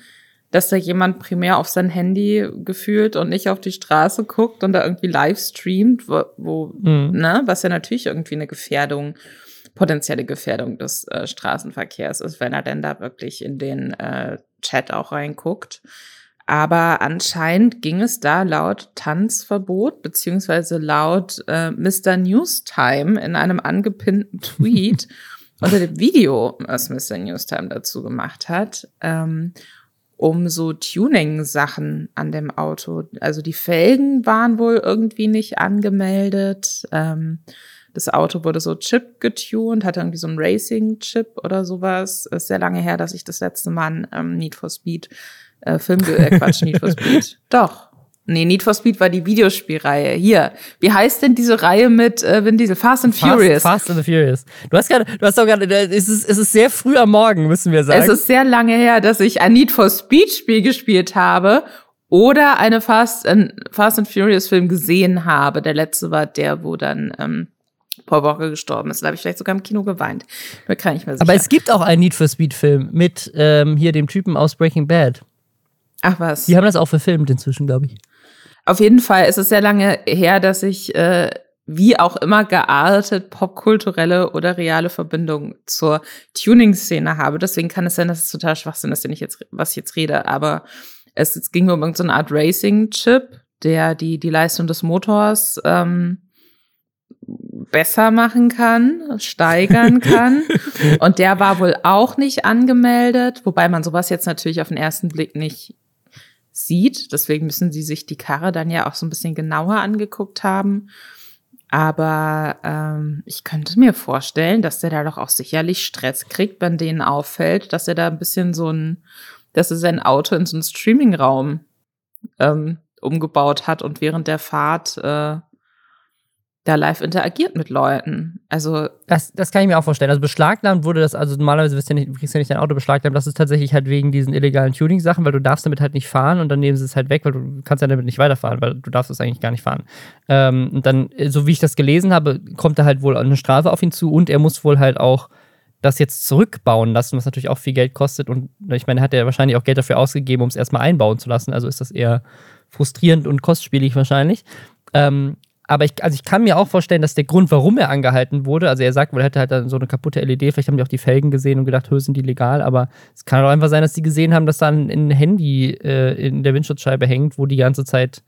Speaker 2: dass da jemand primär auf sein Handy gefühlt und nicht auf die Straße guckt und da irgendwie live streamt, wo, wo mhm. ne, was ja natürlich irgendwie eine Gefährdung, potenzielle Gefährdung des äh, Straßenverkehrs ist, wenn er denn da wirklich in den äh, Chat auch reinguckt. Aber anscheinend ging es da laut Tanzverbot beziehungsweise laut äh, Mr. Newstime in einem angepinnten Tweet unter dem Video, was Mr. Newstime dazu gemacht hat, ähm, um so Tuning-Sachen an dem Auto. Also die Felgen waren wohl irgendwie nicht angemeldet. Ähm, das Auto wurde so Chip getuned, hatte irgendwie so einen Racing-Chip oder sowas. Ist sehr lange her, dass ich das letzte Mal einen ähm, Need for Speed äh, Film, äh, Quatsch, Need for Speed. Doch, Nee, Need for Speed war die Videospielreihe. Hier, wie heißt denn diese Reihe mit äh, Vin Diesel? Fast and Furious.
Speaker 1: Fast, and Furious. Du hast gerade, du hast doch gerade, es ist, es ist sehr früh am Morgen, müssen wir sagen.
Speaker 2: Es ist sehr lange her, dass ich ein Need for Speed Spiel gespielt habe oder eine Fast and, Fast and Furious Film gesehen habe. Der letzte war der, wo dann ähm, Paul Walker gestorben ist. Da habe ich vielleicht sogar im Kino geweint. Da kann ich mir sicher.
Speaker 1: Aber es gibt auch einen Need for Speed Film mit ähm, hier dem Typen aus Breaking Bad.
Speaker 2: Ach was.
Speaker 1: Die haben das auch verfilmt inzwischen, glaube ich.
Speaker 2: Auf jeden Fall ist es sehr lange her, dass ich äh, wie auch immer geartet popkulturelle oder reale Verbindung zur Tuning-Szene habe. Deswegen kann es sein, dass es total Schwachsinn ist, wenn ich jetzt, was ich jetzt rede. Aber es, es ging um irgendeine Art Racing-Chip, der die, die Leistung des Motors ähm, besser machen kann, steigern kann. Und der war wohl auch nicht angemeldet, wobei man sowas jetzt natürlich auf den ersten Blick nicht sieht. Deswegen müssen sie sich die Karre dann ja auch so ein bisschen genauer angeguckt haben. Aber ähm, ich könnte mir vorstellen, dass der da doch auch sicherlich Stress kriegt, wenn denen auffällt, dass er da ein bisschen so ein, dass er sein Auto in so einen Streamingraum ähm, umgebaut hat und während der Fahrt äh, da live interagiert mit Leuten. Also
Speaker 1: das, das kann ich mir auch vorstellen. Also beschlagnahmt wurde das, also normalerweise wirst du ja nicht, kriegst ja nicht dein Auto beschlagnahmt. Das ist tatsächlich halt wegen diesen illegalen Tuning-Sachen, weil du darfst damit halt nicht fahren und dann nehmen sie es halt weg, weil du kannst ja damit nicht weiterfahren, weil du darfst es eigentlich gar nicht fahren. Ähm, und dann, so wie ich das gelesen habe, kommt da halt wohl eine Strafe auf ihn zu und er muss wohl halt auch das jetzt zurückbauen lassen, was natürlich auch viel Geld kostet. Und ich meine, hat er wahrscheinlich auch Geld dafür ausgegeben, um es erstmal einbauen zu lassen. Also ist das eher frustrierend und kostspielig wahrscheinlich. Ähm, aber ich, also ich kann mir auch vorstellen, dass der Grund, warum er angehalten wurde, also er sagt, wohl er hätte halt dann so eine kaputte LED, vielleicht haben die auch die Felgen gesehen und gedacht, sind die legal, aber es kann auch einfach sein, dass die gesehen haben, dass da ein, ein Handy äh, in der Windschutzscheibe hängt, wo die ganze Zeit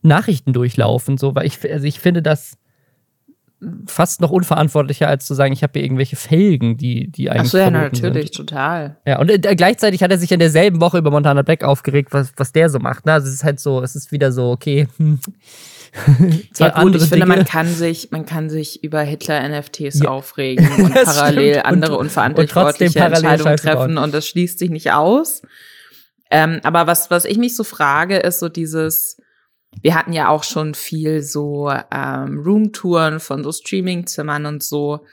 Speaker 1: Nachrichten durchlaufen, so, weil ich, also ich finde das fast noch unverantwortlicher, als zu sagen, ich habe hier irgendwelche Felgen, die, die eigentlich. Ach so,
Speaker 2: ja, natürlich, sind. total.
Speaker 1: Ja, und äh, gleichzeitig hat er sich in derselben Woche über Montana Black aufgeregt, was, was der so macht. Ne? Also es ist halt so, es ist wieder so, okay, hm,
Speaker 2: ja, gut, ich finde, man kann sich, man kann sich über Hitler-NFTs ja. aufregen und parallel stimmt. andere und, unverantwortliche und Entscheidungen treffen und das schließt sich nicht aus. Ähm, aber was, was ich mich so frage, ist so dieses, wir hatten ja auch schon viel so ähm, Roomtouren von so Streamingzimmern und so.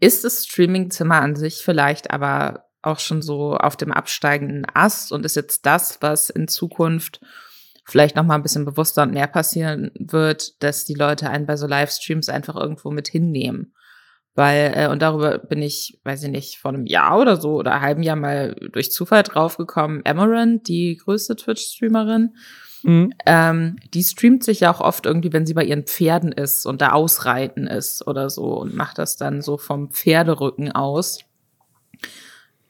Speaker 2: Ist das Streamingzimmer an sich vielleicht aber auch schon so auf dem absteigenden Ast und ist jetzt das, was in Zukunft vielleicht noch mal ein bisschen bewusster und mehr passieren wird, dass die Leute einen bei so Livestreams einfach irgendwo mit hinnehmen. Weil, äh, und darüber bin ich, weiß ich nicht, vor einem Jahr oder so oder einem halben Jahr mal durch Zufall draufgekommen. Amaranth, die größte Twitch-Streamerin, mhm. ähm, die streamt sich ja auch oft irgendwie, wenn sie bei ihren Pferden ist und da ausreiten ist oder so und macht das dann so vom Pferderücken aus.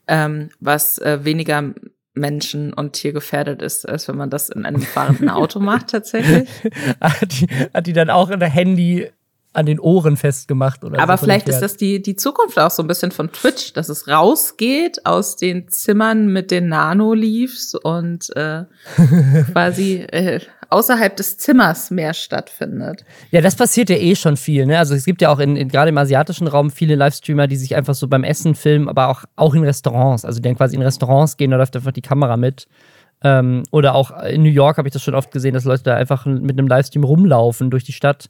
Speaker 2: Ähm, was äh, weniger Menschen- und Tiergefährdet ist, als wenn man das in einem fahrenden Auto macht, tatsächlich.
Speaker 1: hat, die, hat die dann auch in der Handy an den Ohren festgemacht oder
Speaker 2: Aber so vielleicht ist das die, die Zukunft auch so ein bisschen von Twitch, dass es rausgeht aus den Zimmern mit den Nano-Leaves und äh, quasi äh, außerhalb des Zimmers mehr stattfindet.
Speaker 1: Ja, das passiert ja eh schon viel. Ne? Also es gibt ja auch in, in gerade im asiatischen Raum viele Livestreamer, die sich einfach so beim Essen filmen, aber auch, auch in Restaurants. Also die dann quasi in Restaurants gehen, da läuft einfach die Kamera mit. Ähm, oder auch in New York habe ich das schon oft gesehen, dass Leute da einfach mit einem Livestream rumlaufen durch die Stadt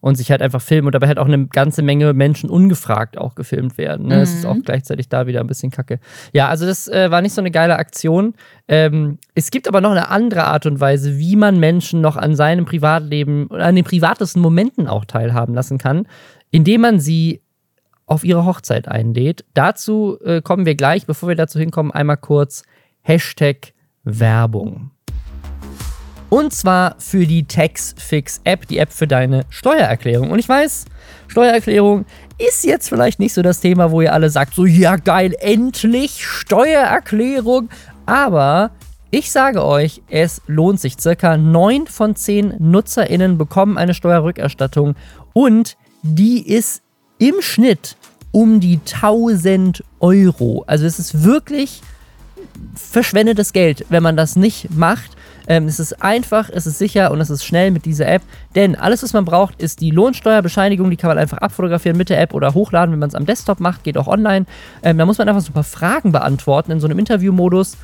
Speaker 1: und sich halt einfach filmen und dabei halt auch eine ganze Menge Menschen ungefragt auch gefilmt werden. Ne? Mhm. Das ist auch gleichzeitig da wieder ein bisschen kacke. Ja, also das äh, war nicht so eine geile Aktion. Ähm, es gibt aber noch eine andere Art und Weise, wie man Menschen noch an seinem Privatleben, an den privatesten Momenten auch teilhaben lassen kann, indem man sie auf ihre Hochzeit einlädt. Dazu äh, kommen wir gleich, bevor wir dazu hinkommen, einmal kurz Hashtag Werbung. Und zwar für die Taxfix-App, die App für deine Steuererklärung. Und ich weiß, Steuererklärung ist jetzt vielleicht nicht so das Thema, wo ihr alle sagt, so ja geil, endlich Steuererklärung. Aber ich sage euch, es lohnt sich. Circa 9 von 10 NutzerInnen bekommen eine Steuerrückerstattung und die ist im Schnitt um die 1000 Euro. Also es ist wirklich verschwendetes Geld, wenn man das nicht macht. Ähm, es ist einfach, es ist sicher und es ist schnell mit dieser App. Denn alles, was man braucht, ist die Lohnsteuerbescheinigung. Die kann man einfach abfotografieren mit der App oder hochladen, wenn man es am Desktop macht. Geht auch online. Ähm, da muss man einfach so ein paar Fragen beantworten in so einem Interviewmodus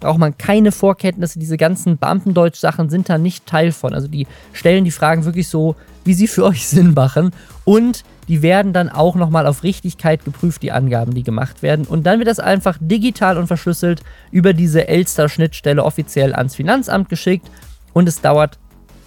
Speaker 1: braucht man keine Vorkenntnisse. Diese ganzen Beamtendeutsch-Sachen sind da nicht Teil von. Also die stellen die Fragen wirklich so, wie sie für euch Sinn machen. Und die werden dann auch nochmal auf Richtigkeit geprüft, die Angaben, die gemacht werden. Und dann wird das einfach digital und verschlüsselt über diese Elster-Schnittstelle offiziell ans Finanzamt geschickt. Und es dauert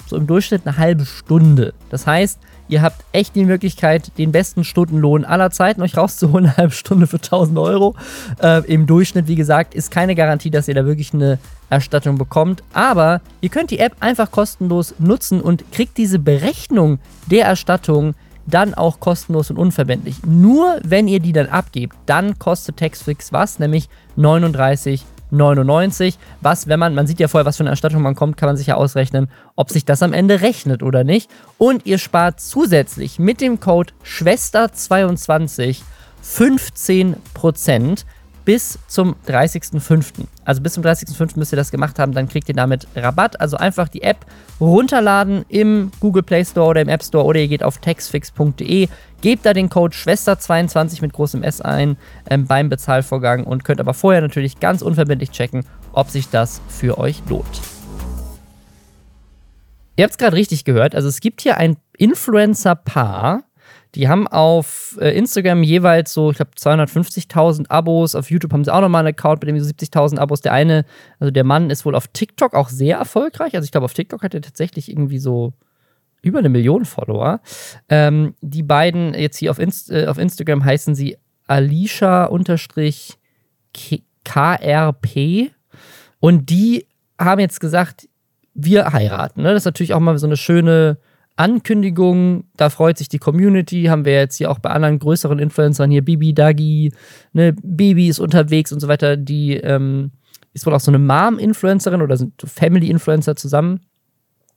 Speaker 1: so im Durchschnitt eine halbe Stunde. Das heißt, Ihr habt echt die Möglichkeit, den besten Stundenlohn aller Zeiten euch rauszuholen, eine halbe Stunde für 1000 Euro. Äh, Im Durchschnitt, wie gesagt, ist keine Garantie, dass ihr da wirklich eine Erstattung bekommt. Aber ihr könnt die App einfach kostenlos nutzen und kriegt diese Berechnung der Erstattung dann auch kostenlos und unverbindlich. Nur wenn ihr die dann abgebt, dann kostet Taxfix was, nämlich 39 99. Was, wenn man, man sieht ja vorher, was für eine Erstattung man kommt, kann man sich ja ausrechnen, ob sich das am Ende rechnet oder nicht. Und ihr spart zusätzlich mit dem Code Schwester22 15% bis zum 30.05. Also bis zum 30.05. müsst ihr das gemacht haben, dann kriegt ihr damit Rabatt. Also einfach die App runterladen im Google Play Store oder im App Store oder ihr geht auf taxfix.de, gebt da den Code Schwester22 mit großem S ein ähm, beim Bezahlvorgang und könnt aber vorher natürlich ganz unverbindlich checken, ob sich das für euch lohnt. Ihr habt es gerade richtig gehört, also es gibt hier ein Influencer-Paar, die haben auf äh, Instagram jeweils so, ich glaube, 250.000 Abos. Auf YouTube haben sie auch nochmal einen Account mit dem so 70.000 Abos. Der eine, also der Mann ist wohl auf TikTok auch sehr erfolgreich. Also ich glaube, auf TikTok hat er tatsächlich irgendwie so über eine Million Follower. Ähm, die beiden jetzt hier auf, Inst äh, auf Instagram heißen sie Alicia-KRP. Und die haben jetzt gesagt, wir heiraten. Ne? Das ist natürlich auch mal so eine schöne Ankündigung, da freut sich die Community, haben wir jetzt hier auch bei anderen größeren Influencern hier, Bibi, Dagi, ne, Bibi ist unterwegs und so weiter, die ähm, ist wohl auch so eine Mom-Influencerin oder sind Family-Influencer zusammen.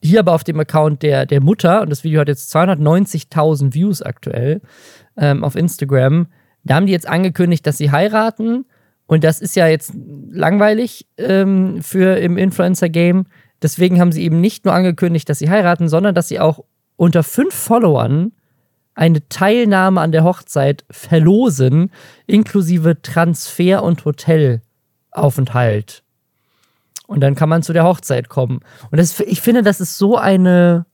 Speaker 1: Hier aber auf dem Account der, der Mutter, und das Video hat jetzt 290.000 Views aktuell ähm, auf Instagram, da haben die jetzt angekündigt, dass sie heiraten. Und das ist ja jetzt langweilig ähm, für im Influencer-Game. Deswegen haben sie eben nicht nur angekündigt, dass sie heiraten, sondern dass sie auch unter fünf Followern eine Teilnahme an der Hochzeit verlosen, inklusive Transfer und Hotelaufenthalt. Und dann kann man zu der Hochzeit kommen. Und das, ich finde, das ist so eine,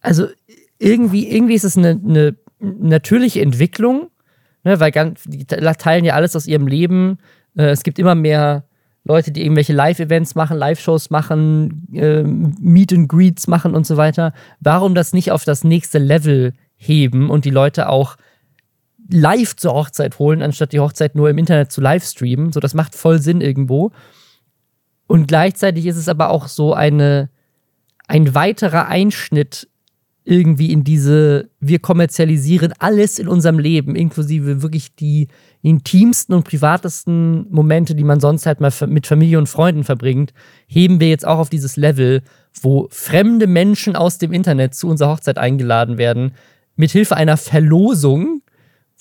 Speaker 1: also irgendwie, irgendwie ist es eine, eine natürliche Entwicklung, ne, weil ganz, die teilen ja alles aus ihrem Leben. Äh, es gibt immer mehr Leute, die irgendwelche Live-Events machen, Live-Shows machen, äh, Meet and Greets machen und so weiter. Warum das nicht auf das nächste Level heben und die Leute auch live zur Hochzeit holen, anstatt die Hochzeit nur im Internet zu livestreamen? So, das macht voll Sinn irgendwo. Und gleichzeitig ist es aber auch so eine, ein weiterer Einschnitt irgendwie in diese, wir kommerzialisieren alles in unserem Leben, inklusive wirklich die intimsten und privatesten Momente, die man sonst halt mal mit Familie und Freunden verbringt, heben wir jetzt auch auf dieses Level, wo fremde Menschen aus dem Internet zu unserer Hochzeit eingeladen werden, mit Hilfe einer Verlosung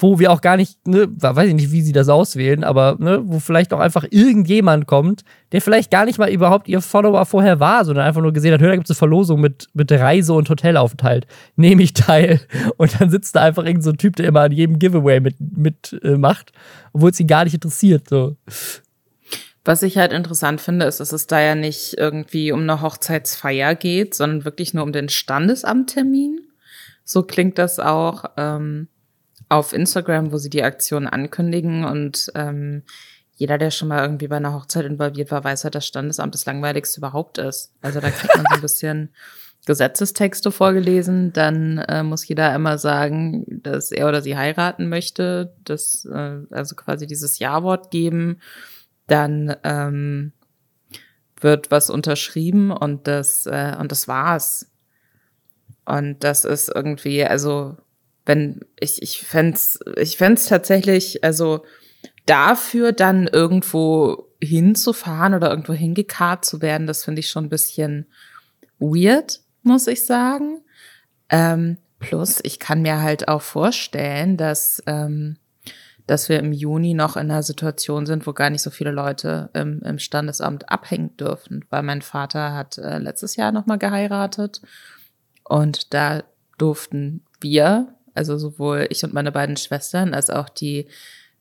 Speaker 1: wo wir auch gar nicht, ne, weiß ich nicht, wie sie das auswählen, aber ne, wo vielleicht auch einfach irgendjemand kommt, der vielleicht gar nicht mal überhaupt ihr Follower vorher war, sondern einfach nur gesehen hat, hör, da gibt es eine Verlosung mit, mit Reise- und Hotelaufenthalt. Nehme ich teil. Und dann sitzt da einfach irgendein so Typ, der immer an jedem Giveaway mit, mit äh, obwohl es ihn gar nicht interessiert. So.
Speaker 2: Was ich halt interessant finde, ist, dass es da ja nicht irgendwie um eine Hochzeitsfeier geht, sondern wirklich nur um den Standesamttermin. So klingt das auch. Ähm auf Instagram, wo sie die Aktion ankündigen und ähm, jeder, der schon mal irgendwie bei einer Hochzeit involviert war, weiß halt, dass Standesamt das langweiligste überhaupt ist. Also da kriegt man so ein bisschen Gesetzestexte vorgelesen, dann äh, muss jeder immer sagen, dass er oder sie heiraten möchte, das äh, also quasi dieses Ja-Wort geben, dann ähm, wird was unterschrieben und das äh, und das war's. Und das ist irgendwie, also wenn ich, ich fände ich fänd's tatsächlich, also dafür dann irgendwo hinzufahren oder irgendwo hingekarrt zu werden, das finde ich schon ein bisschen weird, muss ich sagen. Ähm, plus, ich kann mir halt auch vorstellen, dass, ähm, dass wir im Juni noch in einer Situation sind, wo gar nicht so viele Leute im, im Standesamt abhängen dürfen, weil mein Vater hat äh, letztes Jahr nochmal geheiratet und da durften wir also sowohl ich und meine beiden Schwestern als auch die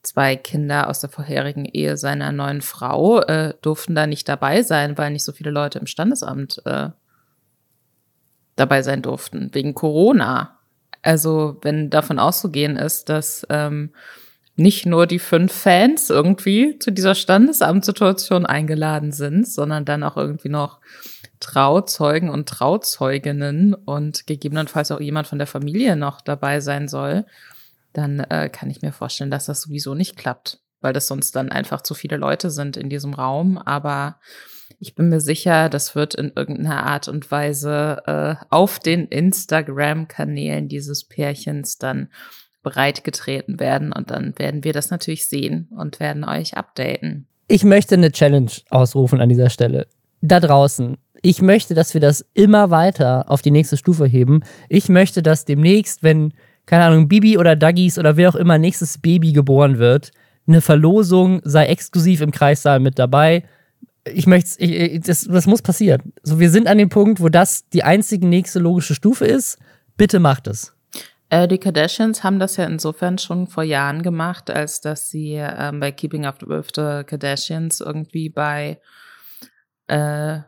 Speaker 2: zwei Kinder aus der vorherigen Ehe seiner neuen Frau äh, durften da nicht dabei sein, weil nicht so viele Leute im Standesamt äh, dabei sein durften, wegen Corona. Also wenn davon auszugehen ist, dass ähm, nicht nur die fünf Fans irgendwie zu dieser Standesamtssituation eingeladen sind, sondern dann auch irgendwie noch Trauzeugen und Trauzeuginnen und gegebenenfalls auch jemand von der Familie noch dabei sein soll, dann äh, kann ich mir vorstellen, dass das sowieso nicht klappt, weil das sonst dann einfach zu viele Leute sind in diesem Raum. Aber ich bin mir sicher, das wird in irgendeiner Art und Weise äh, auf den Instagram-Kanälen dieses Pärchens dann bereitgetreten werden und dann werden wir das natürlich sehen und werden euch updaten.
Speaker 1: Ich möchte eine Challenge ausrufen an dieser Stelle. Da draußen, ich möchte, dass wir das immer weiter auf die nächste Stufe heben. Ich möchte, dass demnächst, wenn, keine Ahnung, Bibi oder Duggies oder wer auch immer nächstes Baby geboren wird, eine Verlosung sei exklusiv im Kreissaal mit dabei. Ich möchte, ich, das, das muss passieren. So, wir sind an dem Punkt, wo das die einzige nächste logische Stufe ist. Bitte macht es.
Speaker 2: Äh, die Kardashians haben das ja insofern schon vor Jahren gemacht, als dass sie ähm, bei Keeping Up with the Kardashians irgendwie bei äh,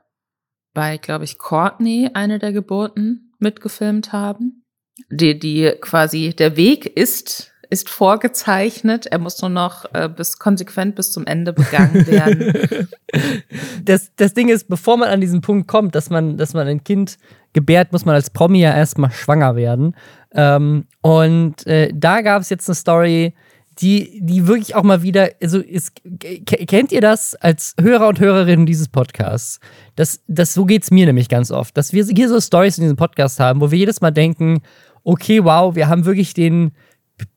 Speaker 2: bei, glaube ich, Courtney, eine der Geburten, mitgefilmt haben. Die, die quasi, der Weg ist, ist vorgezeichnet. Er muss nur noch äh, bis konsequent bis zum Ende begangen werden.
Speaker 1: das, das Ding ist, bevor man an diesen Punkt kommt, dass man, dass man ein Kind gebärt, muss man als Promi ja erstmal schwanger werden. Ähm, und äh, da gab es jetzt eine Story, die, die wirklich auch mal wieder, also ist, kennt ihr das als Hörer und Hörerinnen dieses Podcasts? Das, das, so geht es mir nämlich ganz oft, dass wir hier so Stories in diesem Podcast haben, wo wir jedes Mal denken, okay, wow, wir haben wirklich den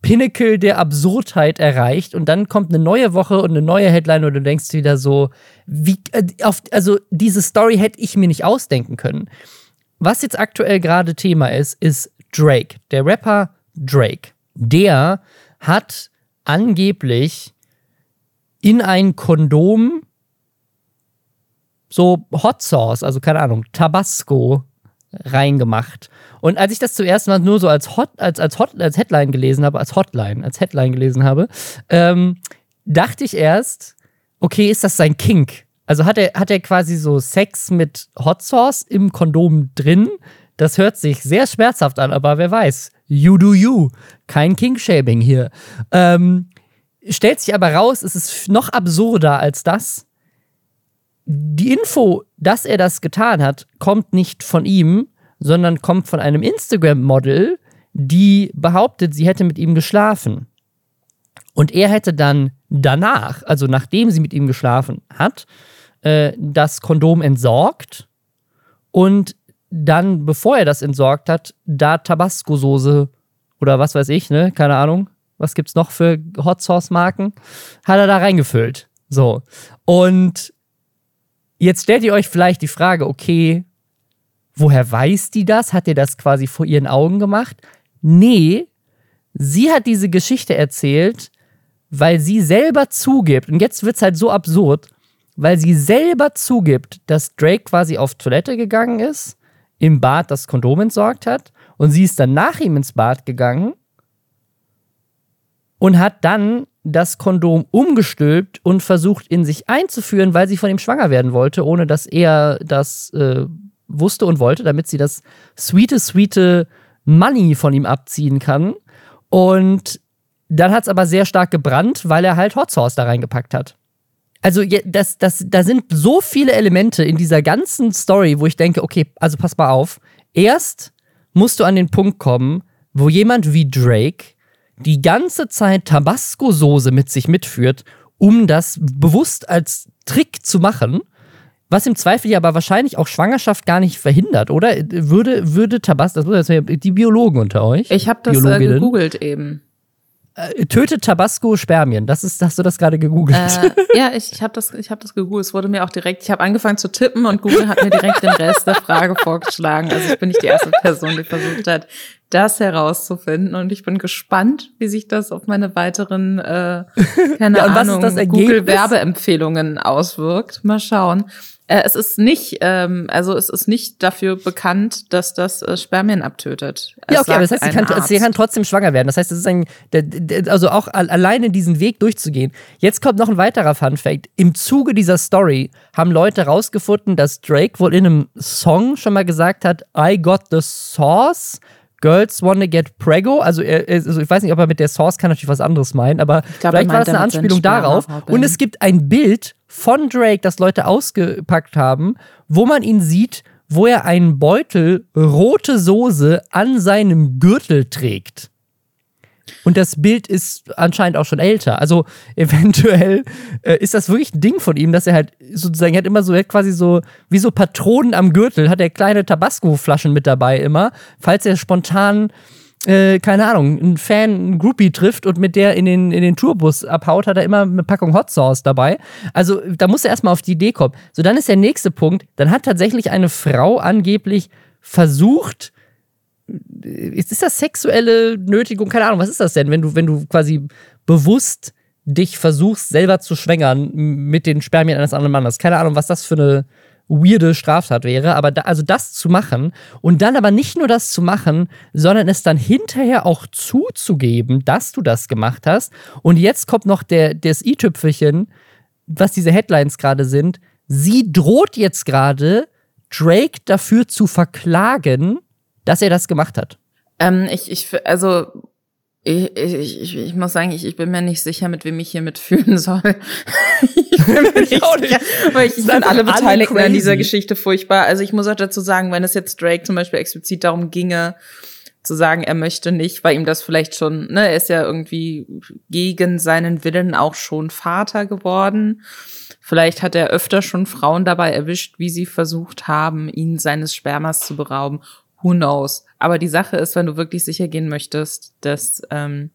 Speaker 1: Pinnacle der Absurdheit erreicht und dann kommt eine neue Woche und eine neue Headline und du denkst wieder so, wie, äh, also diese Story hätte ich mir nicht ausdenken können. Was jetzt aktuell gerade Thema ist, ist Drake, der Rapper Drake. Der hat angeblich in ein Kondom so Hot Sauce, also keine Ahnung, Tabasco reingemacht. Und als ich das zuerst mal nur so als Hot, als, als Hot, als Headline gelesen habe, als Hotline, als Headline gelesen habe, ähm, dachte ich erst, okay, ist das sein Kink? Also hat er, hat er quasi so Sex mit Hot Sauce im Kondom drin? Das hört sich sehr schmerzhaft an, aber wer weiß. You do you. Kein King-Shaming hier. Ähm, stellt sich aber raus, es ist noch absurder als das. Die Info, dass er das getan hat, kommt nicht von ihm, sondern kommt von einem Instagram-Model, die behauptet, sie hätte mit ihm geschlafen. Und er hätte dann danach, also nachdem sie mit ihm geschlafen hat, äh, das Kondom entsorgt und dann, bevor er das entsorgt hat, da Tabasco-Soße oder was weiß ich, ne, keine Ahnung, was gibt's noch für Hot Sauce Marken, hat er da reingefüllt. So. Und jetzt stellt ihr euch vielleicht die Frage, okay, woher weiß die das? Hat ihr das quasi vor ihren Augen gemacht? Nee, sie hat diese Geschichte erzählt, weil sie selber zugibt, und jetzt wird's halt so absurd, weil sie selber zugibt, dass Drake quasi auf Toilette gegangen ist im Bad das Kondom entsorgt hat und sie ist dann nach ihm ins Bad gegangen und hat dann das Kondom umgestülpt und versucht in sich einzuführen, weil sie von ihm schwanger werden wollte, ohne dass er das äh, wusste und wollte, damit sie das sweete, sweete Money von ihm abziehen kann. Und dann hat es aber sehr stark gebrannt, weil er halt Hot Sauce da reingepackt hat also das, das, da sind so viele Elemente in dieser ganzen Story, wo ich denke, okay, also pass mal auf. Erst musst du an den Punkt kommen, wo jemand wie Drake die ganze Zeit Tabasco-Soße mit sich mitführt, um das bewusst als Trick zu machen. Was im Zweifel ja aber wahrscheinlich auch Schwangerschaft gar nicht verhindert, oder? Würde, würde Tabasco, das muss jetzt die Biologen unter euch.
Speaker 2: Ich habe das äh, gegoogelt eben.
Speaker 1: Äh, tötet Tabasco Spermien. Das ist, hast du das gerade gegoogelt?
Speaker 2: Äh, ja, ich, ich habe das, ich habe das gegoogelt. Es wurde mir auch direkt. Ich habe angefangen zu tippen und Google hat mir direkt den Rest der Frage vorgeschlagen. Also ich bin nicht die erste Person, die versucht hat, das herauszufinden. Und ich bin gespannt, wie sich das auf meine weiteren, äh, keine ja, Ahnung, Google Werbeempfehlungen auswirkt. Mal schauen. Äh, es ist nicht, ähm, also es ist nicht dafür bekannt, dass das äh, Spermien abtötet.
Speaker 1: Es ja, okay, aber das heißt, sie kann, sie kann, trotzdem schwanger werden. Das heißt, es ist ein, also auch alleine diesen Weg durchzugehen. Jetzt kommt noch ein weiterer Fun Fact. Im Zuge dieser Story haben Leute rausgefunden, dass Drake wohl in einem Song schon mal gesagt hat, I got the sauce. Girls Wanna Get Prego. Also, also, ich weiß nicht, ob er mit der Source kann natürlich was anderes meinen, aber glaub, vielleicht war das eine Anspielung darauf. Und es gibt ein Bild von Drake, das Leute ausgepackt haben, wo man ihn sieht, wo er einen Beutel rote Soße an seinem Gürtel trägt. Und das Bild ist anscheinend auch schon älter. Also eventuell äh, ist das wirklich ein Ding von ihm, dass er halt sozusagen, er hat immer so, er hat quasi so, wie so Patronen am Gürtel, hat er kleine Tabasco-Flaschen mit dabei immer, falls er spontan äh, keine Ahnung, einen Fan, einen Groupie trifft und mit der in den, in den Tourbus abhaut, hat er immer eine Packung Hot Sauce dabei. Also da muss er erstmal auf die Idee kommen. So, dann ist der nächste Punkt, dann hat tatsächlich eine Frau angeblich versucht, ist, ist das sexuelle Nötigung? Keine Ahnung, was ist das denn, wenn du, wenn du quasi bewusst dich versuchst, selber zu schwängern mit den Spermien eines anderen Mannes? Keine Ahnung, was das für eine weirde Straftat wäre, aber da, also das zu machen und dann aber nicht nur das zu machen, sondern es dann hinterher auch zuzugeben, dass du das gemacht hast. Und jetzt kommt noch der, das i-Tüpfelchen, was diese Headlines gerade sind. Sie droht jetzt gerade, Drake dafür zu verklagen, dass er das gemacht hat.
Speaker 2: Ähm, ich, ich, also ich, ich, ich, muss sagen, ich, ich bin mir nicht sicher, mit wem ich hier mitfühlen soll. ich bin mir nicht sicher, weil ich, ich finde alle Beteiligten an dieser Geschichte furchtbar. Also ich muss auch dazu sagen, wenn es jetzt Drake zum Beispiel explizit darum ginge, zu sagen, er möchte nicht, weil ihm das vielleicht schon, ne, er ist ja irgendwie gegen seinen Willen auch schon Vater geworden. Vielleicht hat er öfter schon Frauen dabei erwischt, wie sie versucht haben, ihn seines Spermas zu berauben who knows. Aber die Sache ist, wenn du wirklich sicher gehen möchtest, dass, ähm,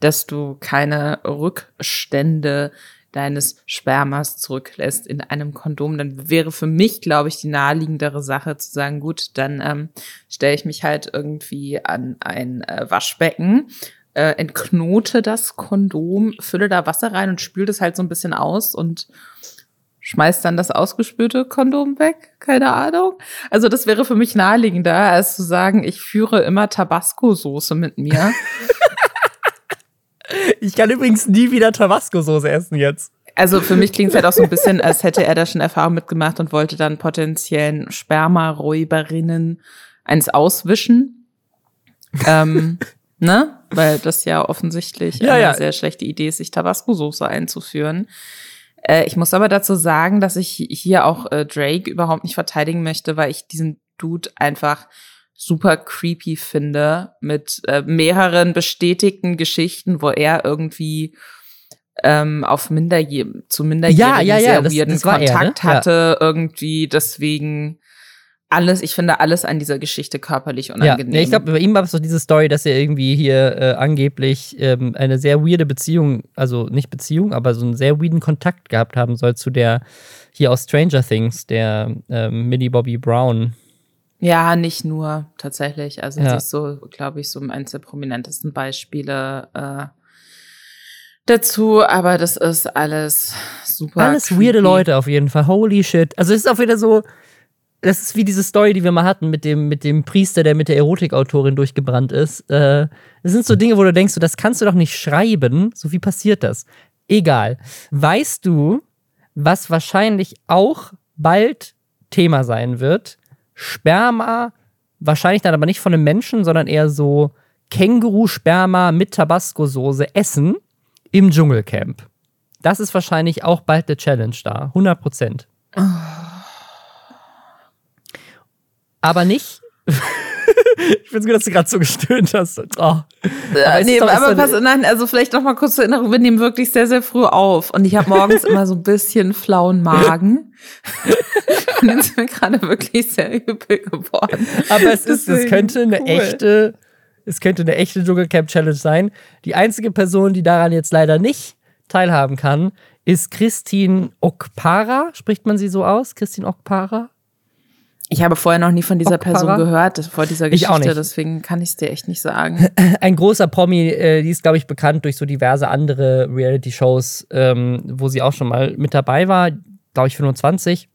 Speaker 2: dass du keine Rückstände deines Spermas zurücklässt in einem Kondom, dann wäre für mich, glaube ich, die naheliegendere Sache zu sagen, gut, dann ähm, stelle ich mich halt irgendwie an ein äh, Waschbecken, äh, entknote das Kondom, fülle da Wasser rein und spüle das halt so ein bisschen aus und schmeißt dann das ausgespülte Kondom weg, keine Ahnung. Also das wäre für mich naheliegender, als zu sagen, ich führe immer Tabasco-Soße mit mir.
Speaker 1: ich kann übrigens nie wieder Tabasco-Soße essen jetzt.
Speaker 2: Also für mich klingt es halt auch so ein bisschen, als hätte er da schon Erfahrung mitgemacht und wollte dann potenziellen Spermaräuberinnen eins auswischen. ähm, ne? Weil das ja offensichtlich
Speaker 1: ja,
Speaker 2: eine
Speaker 1: ja.
Speaker 2: sehr schlechte Idee ist, sich Tabasco-Soße einzuführen. Äh, ich muss aber dazu sagen, dass ich hier auch äh, Drake überhaupt nicht verteidigen möchte, weil ich diesen Dude einfach super creepy finde mit äh, mehreren bestätigten Geschichten, wo er irgendwie ähm, auf Minderje zu Minderjährigen
Speaker 1: Ja, ja, ja,
Speaker 2: sehr
Speaker 1: das-
Speaker 2: weirden
Speaker 1: das war er,
Speaker 2: Kontakt
Speaker 1: ne?
Speaker 2: Hatte, irgendwie deswegen alles, ich finde alles an dieser Geschichte körperlich
Speaker 1: Ja,
Speaker 2: unangenehm.
Speaker 1: nee, ich glaube, bei ihm war es so diese Story, dass er irgendwie hier äh, angeblich ähm, eine sehr weirde Beziehung, also nicht Beziehung, aber so einen sehr weirden Kontakt gehabt haben soll zu der hier aus Stranger Things, der ähm, Millie Bobby Brown.
Speaker 2: Ja, nicht nur tatsächlich. Also
Speaker 1: Ja.
Speaker 2: sie ist so, glaube ich, so eines der prominentesten Beispiele äh, dazu. Aber das ist alles super.
Speaker 1: Alles
Speaker 2: creepy.
Speaker 1: weirde Leute auf jeden Fall. Holy shit. Also es ist auch wieder so, das ist wie diese Story, die wir mal hatten mit dem, mit dem Priester, der mit der Erotikautorin durchgebrannt ist. Äh, das sind so Dinge, wo du denkst, so, das kannst du doch nicht schreiben. So wie passiert das? Egal. Weißt du, was wahrscheinlich auch bald Thema sein wird? Sperma, wahrscheinlich dann aber nicht von einem Menschen, sondern eher so Känguru-Sperma mit Tabasco-Soße essen im Dschungelcamp. Das ist wahrscheinlich auch bald eine Challenge da. 100 Prozent. Aber nicht. ich finde gut, dass du gerade so gestöhnt hast. Oh. Es
Speaker 2: nee,
Speaker 1: doch-
Speaker 2: aber pass, nein, also vielleicht noch mal kurz zur Erinnerung, wir nehmen wirklich sehr, sehr früh auf. Und ich habe morgens immer so ein bisschen flauen Magen. und jetzt ist mir gerade wirklich sehr übel geworden.
Speaker 1: Aber es ist, es könnte eine
Speaker 2: cool.
Speaker 1: echte, es könnte eine echte Dschungelcamp Challenge sein. Die einzige Person, die daran jetzt leider nicht teilhaben kann, ist Christine Okpara. Spricht man sie so aus? Christine Okpara?
Speaker 2: Ich habe vorher noch nie von dieser
Speaker 1: Okpara?
Speaker 2: Person gehört, vor dieser
Speaker 1: Ich auch
Speaker 2: Geschichte,
Speaker 1: nicht.
Speaker 2: deswegen kann ich es dir echt nicht sagen.
Speaker 1: ein großer Promi, äh, die ist, glaube ich, bekannt durch so diverse andere Reality-Shows, ähm, wo sie auch schon mal mit dabei war, glaube ich, 25.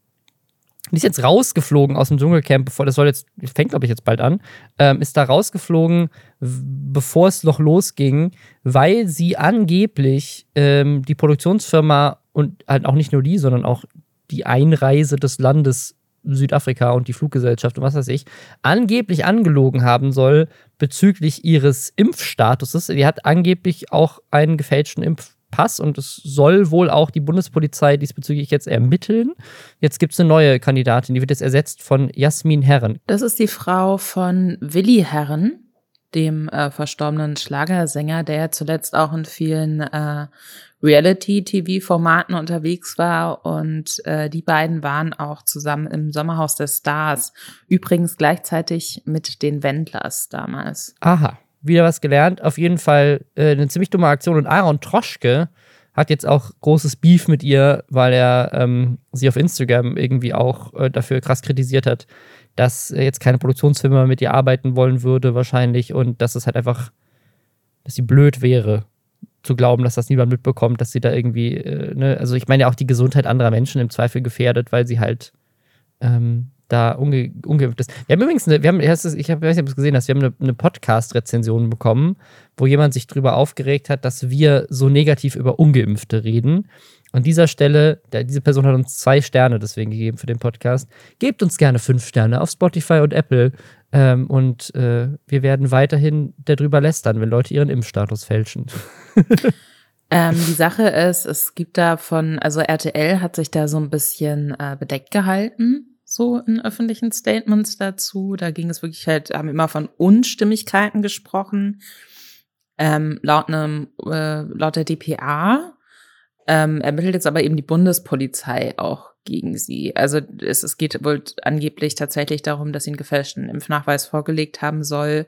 Speaker 1: Die ist jetzt rausgeflogen aus dem Dschungelcamp, bevor das soll jetzt, fängt, glaube ich, jetzt bald an, ähm, ist da rausgeflogen, bevor es noch losging, weil sie angeblich ähm, die Produktionsfirma und halt auch nicht nur die, sondern auch die Einreise des Landes Südafrika und die Fluggesellschaft und was weiß ich, angeblich angelogen haben soll bezüglich ihres Impfstatuses. Die hat angeblich auch einen gefälschten Impf Pass und es soll wohl auch die Bundespolizei diesbezüglich jetzt ermitteln. Jetzt gibt es eine neue Kandidatin, die wird jetzt ersetzt von Jasmin Herren.
Speaker 2: Das ist die Frau von Willi Herren, dem äh, verstorbenen Schlagersänger, der zuletzt auch in vielen äh, Reality-TV-Formaten unterwegs war und äh, die beiden waren auch zusammen im Sommerhaus der Stars. Übrigens gleichzeitig mit den Wendlers damals.
Speaker 1: Aha, wieder was gelernt. Auf jeden Fall äh, eine ziemlich dumme Aktion und Aaron Troschke hat jetzt auch großes Beef mit ihr, weil er ähm, sie auf Instagram irgendwie auch äh, dafür krass kritisiert hat, dass jetzt keine Produktionsfirma mit ihr arbeiten wollen würde wahrscheinlich und dass es halt einfach, dass sie blöd wäre zu glauben, dass das niemand mitbekommt, dass sie da irgendwie, äh, ne, also ich meine ja auch die Gesundheit anderer Menschen im Zweifel gefährdet, weil sie halt ähm, da unge ungeimpft ist. Wir haben übrigens, eine, wir haben, ich weiß nicht, ob du es gesehen hast, wir haben eine, eine Podcast-Rezension bekommen, wo jemand sich drüber aufgeregt hat, dass wir so negativ über Ungeimpfte reden. An dieser Stelle, der, diese Person hat uns zwei Sterne deswegen gegeben für den Podcast. Gebt uns gerne fünf Sterne auf Spotify und Apple. Ähm, und äh, wir werden weiterhin darüber lästern, wenn Leute ihren Impfstatus fälschen.
Speaker 2: ähm, die Sache ist, es gibt da von, also RTL hat sich da so ein bisschen äh, bedeckt gehalten, so in öffentlichen Statements dazu. Da ging es wirklich halt, haben immer von Unstimmigkeiten gesprochen. Ähm, laut einem, äh, laut der DPA ähm, ermittelt jetzt aber eben die Bundespolizei auch gegen sie. Also es, es geht wohl angeblich tatsächlich darum, dass sie einen gefälschten Impfnachweis vorgelegt haben soll.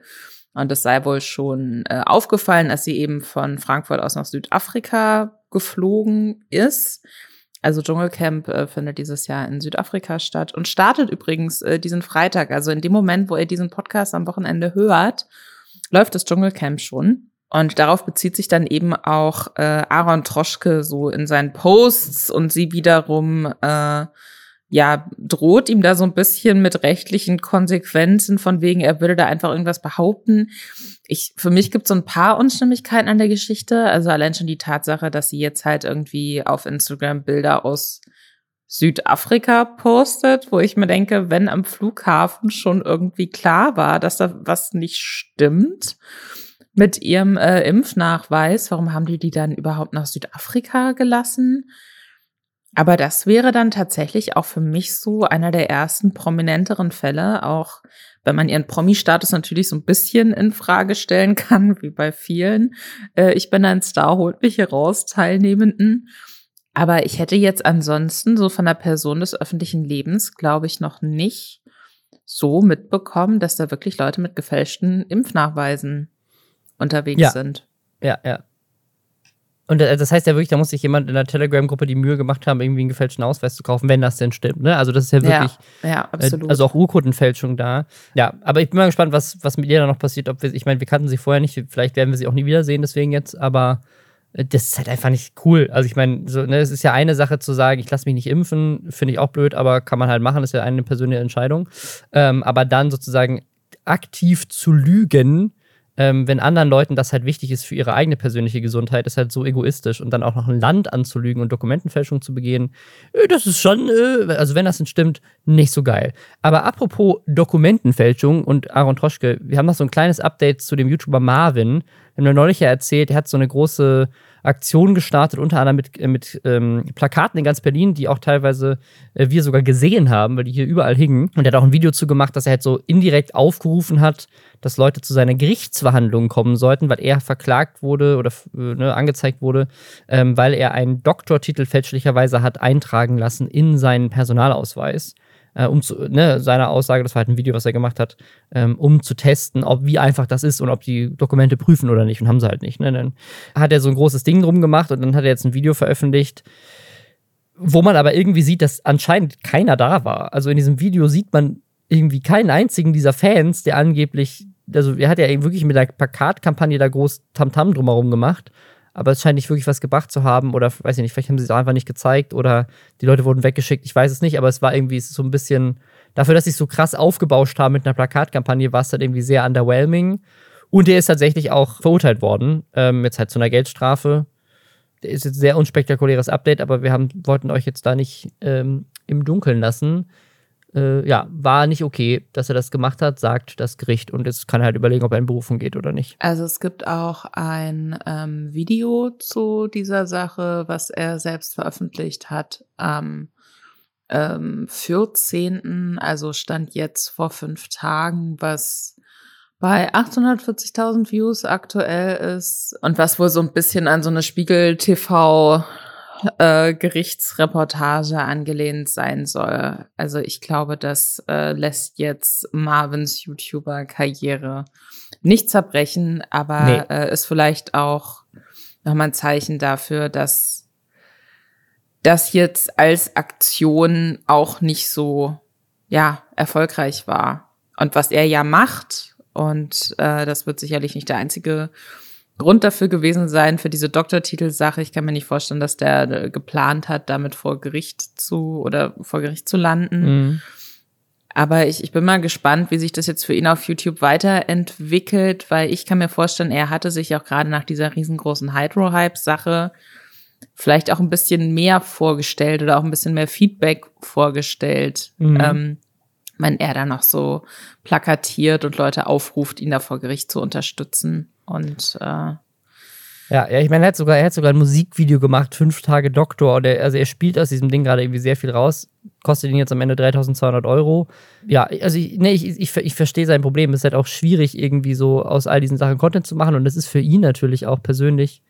Speaker 2: Und es sei wohl schon äh, aufgefallen, dass sie eben von Frankfurt aus nach Südafrika geflogen ist. Also Dschungelcamp äh, findet dieses Jahr in Südafrika statt und startet übrigens äh, diesen Freitag. Also in dem Moment, wo ihr diesen Podcast am Wochenende hört, läuft das Dschungelcamp schon. Und darauf bezieht sich dann eben auch äh, Aaron Troschke so in seinen Posts und sie wiederum äh, ja droht ihm da so ein bisschen mit rechtlichen Konsequenzen von wegen, er würde da einfach irgendwas behaupten. Ich für mich gibt es so ein paar Unstimmigkeiten an der Geschichte. Also allein schon die Tatsache, dass sie jetzt halt irgendwie auf Instagram Bilder aus Südafrika postet, wo ich mir denke, wenn am Flughafen schon irgendwie klar war, dass da was nicht stimmt mit ihrem äh, Impfnachweis. Warum haben die die dann überhaupt nach Südafrika gelassen? Aber das wäre dann tatsächlich auch für mich so einer der ersten prominenteren Fälle, auch wenn man ihren Promi-Status natürlich so ein bisschen in Frage stellen kann, wie bei vielen. Äh, ich bin ein Star, holt mich hier raus, Teilnehmenden. Aber ich hätte jetzt ansonsten so von der Person des öffentlichen Lebens, glaube ich, noch nicht so mitbekommen, dass da wirklich Leute mit gefälschten Impfnachweisen unterwegs
Speaker 1: ja.
Speaker 2: sind.
Speaker 1: Ja, ja. Und das heißt ja wirklich, da muss sich jemand in der Telegram-Gruppe die Mühe gemacht haben, irgendwie einen gefälschten Ausweis zu kaufen, wenn das denn stimmt. Ne? Also das ist ja wirklich,
Speaker 2: ja, ja, absolut.
Speaker 1: Äh, also auch Urkundenfälschung da. Ja, aber ich bin mal gespannt, was, was mit ihr da noch passiert. Ob wir, ich meine, wir kannten sie vorher nicht, vielleicht werden wir sie auch nie wiedersehen, deswegen jetzt, aber äh, das ist halt einfach nicht cool. Also ich meine, so, ne, es ist ja eine Sache zu sagen, ich lasse mich nicht impfen, finde ich auch blöd, aber kann man halt machen, das ist ja eine persönliche Entscheidung. Ähm, aber dann sozusagen aktiv zu lügen, ähm, wenn anderen Leuten das halt wichtig ist für ihre eigene persönliche Gesundheit, ist halt so egoistisch und dann auch noch ein Land anzulügen und Dokumentenfälschung zu begehen, äh, das ist schon, äh, also wenn das denn stimmt, nicht so geil. Aber apropos Dokumentenfälschung und Aaron Troschke, wir haben noch so ein kleines Update zu dem YouTuber Marvin. Haben ja neulich ja erzählt, er hat so eine große Aktion gestartet, unter anderem mit, äh, mit ähm, Plakaten in ganz Berlin, die auch teilweise äh, wir sogar gesehen haben, weil die hier überall hingen. Und er hat auch ein Video zu gemacht, dass er halt so indirekt aufgerufen hat, dass Leute zu seiner Gerichtsverhandlung kommen sollten, weil er verklagt wurde oder äh, ne, angezeigt wurde, ähm, weil er einen Doktortitel fälschlicherweise hat eintragen lassen in seinen Personalausweis äh, um zu, ne, seiner Aussage, das war halt ein Video, was er gemacht hat, ähm, um zu testen, ob wie einfach das ist und ob die Dokumente prüfen oder nicht. Und haben sie halt nicht. Ne? Dann hat er so ein großes Ding drum gemacht und dann hat er jetzt ein Video veröffentlicht, wo man aber irgendwie sieht, dass anscheinend keiner da war. Also in diesem Video sieht man irgendwie keinen einzigen dieser Fans, der angeblich, also er hat ja wirklich mit der Plakatkampagne da groß Tamtam drumherum gemacht aber es scheint nicht wirklich was gebracht zu haben oder weiß ich nicht, vielleicht haben sie es einfach nicht gezeigt oder die Leute wurden weggeschickt, ich weiß es nicht, aber es war irgendwie so ein bisschen, dafür, dass sie es so krass aufgebauscht haben mit einer Plakatkampagne, war es dann irgendwie sehr underwhelming. Und der ist tatsächlich auch verurteilt worden, ähm, jetzt halt zu einer Geldstrafe. Der ist jetzt ein sehr unspektakuläres Update, aber wir haben, wollten euch jetzt da nicht ähm, im Dunkeln lassen. Äh, ja, war nicht okay, dass er das gemacht hat, sagt das Gericht. Und jetzt kann er halt überlegen, ob er in Berufung geht oder nicht.
Speaker 2: Also es gibt auch ein ähm, Video zu dieser Sache, was er selbst veröffentlicht hat am ähm, 14., also stand jetzt vor fünf Tagen, was bei 840.000 Views aktuell ist und was wohl so ein bisschen an so eine Spiegel TV äh, Gerichtsreportage angelehnt sein soll. Also ich glaube, das äh, lässt jetzt Marvins YouTuber-Karriere nicht zerbrechen, aber nee. äh, ist vielleicht auch nochmal ein Zeichen dafür, dass das jetzt als Aktion auch nicht so ja erfolgreich war. Und was er ja macht, und äh, das wird sicherlich nicht der einzige Grund dafür gewesen sein, für diese Doktortitelsache. Ich kann mir nicht vorstellen, dass der äh, geplant hat, damit vor Gericht zu oder vor Gericht zu landen. Mhm. Aber ich, ich bin mal gespannt, wie sich das jetzt für ihn auf YouTube weiterentwickelt, weil ich kann mir vorstellen, er hatte sich auch gerade nach dieser riesengroßen Hydro-Hype-Sache vielleicht auch ein bisschen mehr vorgestellt oder auch ein bisschen mehr Feedback vorgestellt. Mhm. Ähm, wenn er da noch so plakatiert und Leute aufruft, ihn da vor Gericht zu unterstützen. Und äh, ja,
Speaker 1: ja, ich meine, er hat sogar, er hat sogar ein Musikvideo gemacht, fünf Tage Doktor. Und er, also er spielt aus diesem Ding gerade irgendwie sehr viel raus. Kostet ihn jetzt am Ende 3200 Euro. Ja, also ich, nee, ich, ich, ich verstehe sein Problem. Es ist halt auch schwierig, irgendwie so aus all diesen Sachen Content zu machen. Und das ist für ihn natürlich auch persönlich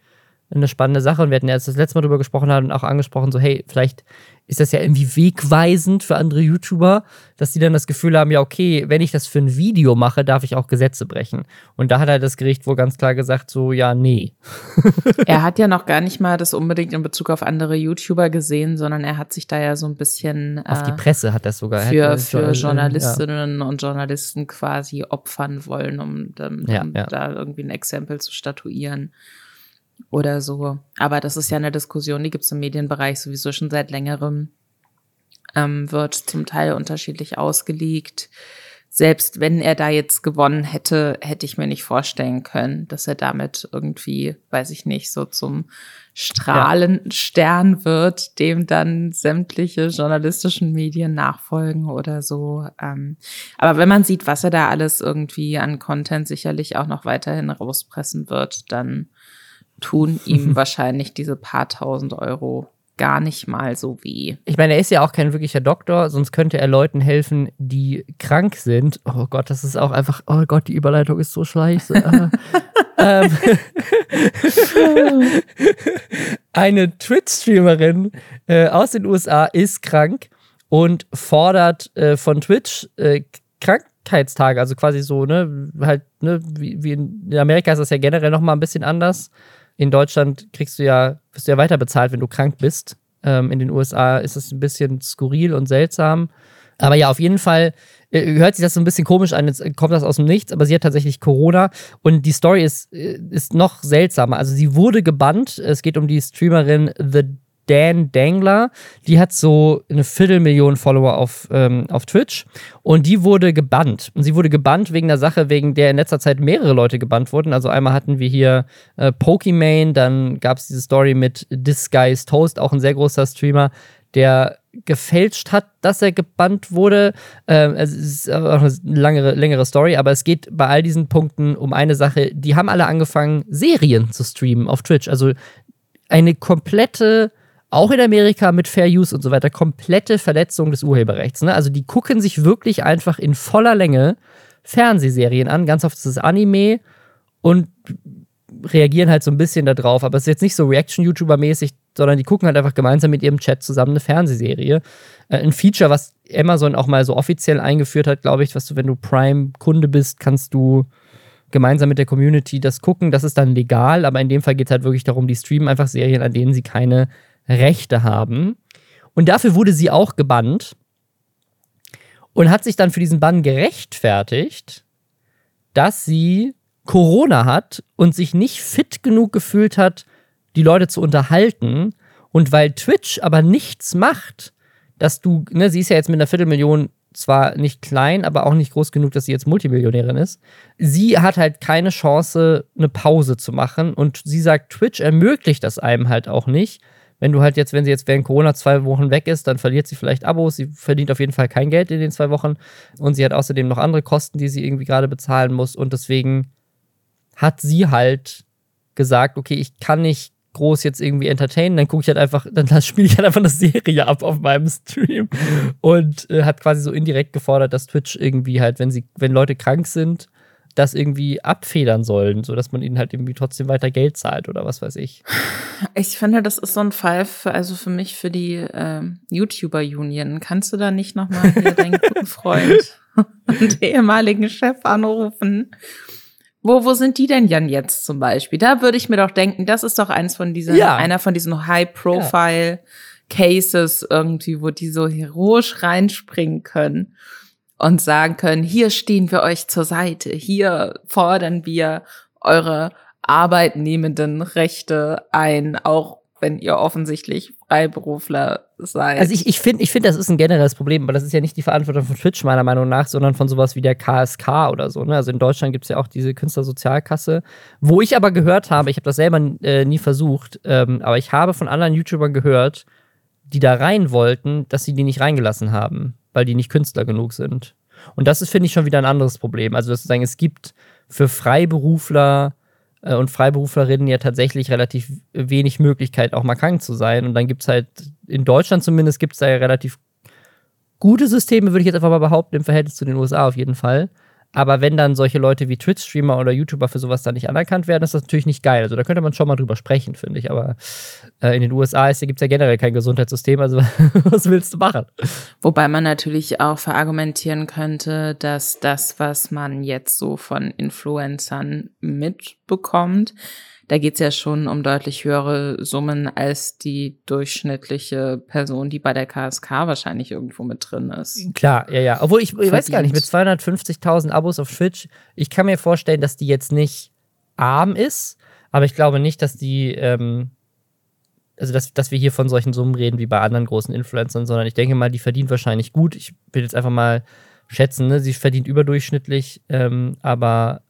Speaker 1: eine spannende Sache. Und wir hatten ja, das letzte Mal drüber gesprochen haben, auch angesprochen, so, hey, vielleicht ist das ja irgendwie wegweisend für andere YouTuber, dass die dann das Gefühl haben, ja, okay, wenn ich das für ein Video mache, darf ich auch Gesetze brechen. Und da hat halt das Gericht wohl ganz klar gesagt, so, ja, nee.
Speaker 2: er hat ja noch gar nicht mal das unbedingt in Bezug auf andere YouTuber gesehen, sondern er hat sich da ja so ein bisschen
Speaker 1: auf die äh, Presse hat das sogar
Speaker 2: für, für Journalistinnen ja. und Journalisten quasi opfern wollen, um, um, ja, ja. da irgendwie ein Exempel zu statuieren oder so. Aber das ist ja eine Diskussion, die gibt es im Medienbereich sowieso schon seit längerem. Ähm, wird zum Teil unterschiedlich ausgelegt. Selbst wenn er da jetzt gewonnen hätte, hätte ich mir nicht vorstellen können, dass er damit irgendwie, weiß ich nicht, so zum Strahlenstern ja. wird, dem dann sämtliche journalistischen Medien nachfolgen oder so. Ähm, aber wenn man sieht, was er da alles irgendwie an Content sicherlich auch noch weiterhin rauspressen wird, dann tun ihm wahrscheinlich diese paar tausend Euro gar nicht mal so weh.
Speaker 1: Ich meine, er ist ja auch kein wirklicher Doktor, sonst könnte er Leuten helfen, die krank sind. Oh Gott, das ist auch einfach, oh Gott, die Überleitung ist so scheiße. ähm, eine Twitch-Streamerin äh, aus den USA ist krank und fordert äh, von Twitch äh, Krankheitstage, also quasi so, ne, halt, ne, wie, wie in Amerika ist das ja generell nochmal ein bisschen anders in Deutschland kriegst du ja, wirst du ja weiter bezahlt, wenn du krank bist. Ähm, in den USA ist es ein bisschen skurril und seltsam. Aber ja, auf jeden Fall äh, hört sich das so ein bisschen komisch an, jetzt kommt das aus dem Nichts, aber sie hat tatsächlich Corona und die Story ist, äh, ist noch seltsamer. Also sie wurde gebannt, es geht um die Streamerin The Dan Dangler. Die hat so eine Viertelmillion Follower auf, ähm, auf Twitch und die wurde gebannt. Und sie wurde gebannt wegen der Sache, wegen der in letzter Zeit mehrere Leute gebannt wurden. Also einmal hatten wir hier äh, Pokimane, dann gab es diese Story mit Disguised Toast, auch ein sehr großer Streamer, der gefälscht hat, dass er gebannt wurde. Ähm, es ist eine langere, längere Story, aber es geht bei all diesen Punkten um eine Sache. Die haben alle angefangen, Serien zu streamen auf Twitch. Also eine komplette auch in Amerika mit Fair Use und so weiter, komplette Verletzung des Urheberrechts. Ne? Also die gucken sich wirklich einfach in voller Länge Fernsehserien an, ganz oft ist es Anime und reagieren halt so ein bisschen darauf, aber es ist jetzt nicht so Reaction-YouTuber-mäßig, sondern die gucken halt einfach gemeinsam mit ihrem Chat zusammen eine Fernsehserie. Äh, ein Feature, was Amazon auch mal so offiziell eingeführt hat, glaube ich, was du, wenn du Prime-Kunde bist, kannst du gemeinsam mit der Community das gucken. Das ist dann legal, aber in dem Fall geht es halt wirklich darum, die streamen einfach Serien, an denen sie keine Rechte haben. Und dafür wurde sie auch gebannt und hat sich dann für diesen Bann gerechtfertigt, dass sie Corona hat und sich nicht fit genug gefühlt hat, die Leute zu unterhalten. Und weil Twitch aber nichts macht, dass du, ne, sie ist ja jetzt mit einer Viertelmillion zwar nicht klein, aber auch nicht groß genug, dass sie jetzt Multimillionärin ist. Sie hat halt keine Chance, eine Pause zu machen. Und sie sagt, Twitch ermöglicht das einem halt auch nicht, wenn du halt jetzt, wenn sie jetzt während Corona zwei Wochen weg ist, dann verliert sie vielleicht Abos, sie verdient auf jeden Fall kein Geld in den zwei Wochen. Und sie hat außerdem noch andere Kosten, die sie irgendwie gerade bezahlen muss. Und deswegen hat sie halt gesagt, okay, ich kann nicht groß jetzt irgendwie entertainen, dann gucke ich halt einfach, dann spiele ich halt einfach eine Serie ab auf meinem Stream. Und äh, hat quasi so indirekt gefordert, dass Twitch irgendwie halt, wenn sie, wenn Leute krank sind, das irgendwie abfedern sollen, sodass man ihnen halt irgendwie trotzdem weiter Geld zahlt oder was weiß ich.
Speaker 2: Ich finde, das ist so ein Fall für, also für mich, für die äh, YouTuber-Union. Kannst du da nicht nochmal deinen guten Freund und ehemaligen Chef anrufen? Wo, wo sind die denn Jan jetzt zum Beispiel? Da würde ich mir doch denken, das ist doch eins von diesen, ja. einer von diesen High-Profile-Cases irgendwie, wo die so heroisch reinspringen können und sagen können, hier stehen wir euch zur Seite, hier fordern wir eure arbeitnehmenden Rechte ein, auch wenn ihr offensichtlich Freiberufler seid.
Speaker 1: Also ich, ich finde, ich find, das ist ein generelles Problem, aber das ist ja nicht die Verantwortung von Twitch meiner Meinung nach, sondern von sowas wie der KSK oder so. Ne? Also in Deutschland gibt es ja auch diese Künstlersozialkasse, wo ich aber gehört habe, ich habe das selber äh, nie versucht, ähm, aber ich habe von anderen YouTubern gehört, die da rein wollten, dass sie die nicht reingelassen haben, weil die nicht Künstler genug sind. Und das ist, finde ich, schon wieder ein anderes Problem. Also, dass sagen, es gibt für Freiberufler äh, und Freiberuflerinnen ja tatsächlich relativ wenig Möglichkeit, auch mal krank zu sein. Und dann gibt es halt, in Deutschland zumindest, gibt es da ja relativ gute Systeme, würde ich jetzt einfach mal behaupten, im Verhältnis zu den USA auf jeden Fall. Aber wenn dann solche Leute wie Twitch-Streamer oder YouTuber für sowas dann nicht anerkannt werden, ist das natürlich nicht geil. Also da könnte man schon mal drüber sprechen, finde ich. Aber äh, in den USA gibt es ja generell kein Gesundheitssystem. Also was willst du machen?
Speaker 2: Wobei man natürlich auch verargumentieren könnte, dass das, was man jetzt so von Influencern mitbekommt, da geht es ja schon um deutlich höhere Summen als die durchschnittliche Person, die bei der KSK wahrscheinlich irgendwo mit drin ist.
Speaker 1: Klar, ja, ja. Obwohl ich, ich weiß gar nicht, mit 250.000 Abos auf Twitch, ich kann mir vorstellen, dass die jetzt nicht arm ist, aber ich glaube nicht, dass die, ähm, also dass, dass wir hier von solchen Summen reden wie bei anderen großen Influencern, sondern ich denke mal, die verdient wahrscheinlich gut. Ich will jetzt einfach mal schätzen, ne? sie verdient überdurchschnittlich, ähm, aber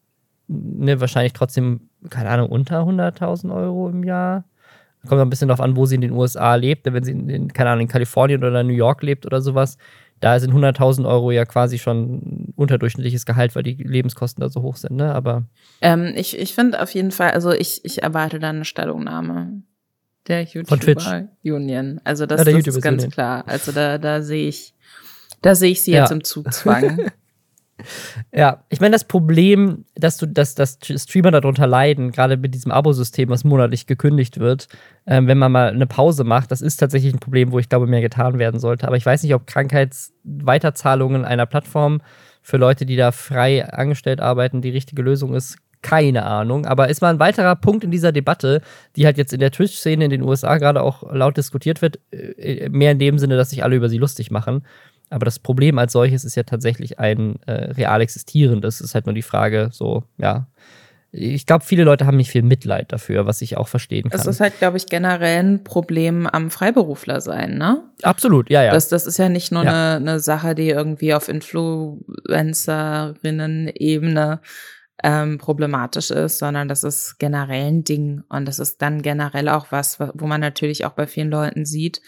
Speaker 1: ne, wahrscheinlich trotzdem keine Ahnung, unter 100.000 Euro im Jahr. Kommt ein bisschen darauf an, wo sie in den USA lebt. Wenn sie in, in, keine Ahnung, in Kalifornien oder New York lebt oder sowas, da sind 100.000 Euro ja quasi schon unterdurchschnittliches Gehalt, weil die Lebenskosten da so hoch sind. Ne? Aber
Speaker 2: ähm, ich, ich finde auf jeden Fall, also ich, ich erwarte da eine Stellungnahme der YouTuber Union. Also das, ja, das ist ganz Union. klar. Also da, da sehe ich, da sehe ich sie ja. jetzt im Zugzwang.
Speaker 1: Ja, ich meine, das Problem, dass du, dass, dass Streamer darunter leiden, gerade mit diesem Abo-System, was monatlich gekündigt wird, ähm, wenn man mal eine Pause macht, das ist tatsächlich ein Problem, wo ich glaube, mehr getan werden sollte. Aber ich weiß nicht, ob Krankheitsweiterzahlungen einer Plattform für Leute, die da frei angestellt arbeiten, die richtige Lösung ist. Keine Ahnung. Aber ist mal ein weiterer Punkt in dieser Debatte, die halt jetzt in der Twitch-Szene in den USA gerade auch laut diskutiert wird, äh, mehr in dem Sinne, dass sich alle über sie lustig machen. Aber das Problem als solches ist ja tatsächlich ein äh, real existierendes. Es ist halt nur die Frage, so, ja. Ich glaube, viele Leute haben nicht viel Mitleid dafür, was ich auch verstehen kann.
Speaker 2: Es ist halt, glaube ich, generell ein Problem am Freiberufler sein, ne?
Speaker 1: Absolut, ja, ja.
Speaker 2: Das, das ist ja nicht nur ja. eine, eine Sache, die irgendwie auf Influencerinnen-Ebene ähm, problematisch ist, sondern das ist generell ein Ding. Und das ist dann generell auch was, wo man natürlich auch bei vielen Leuten sieht,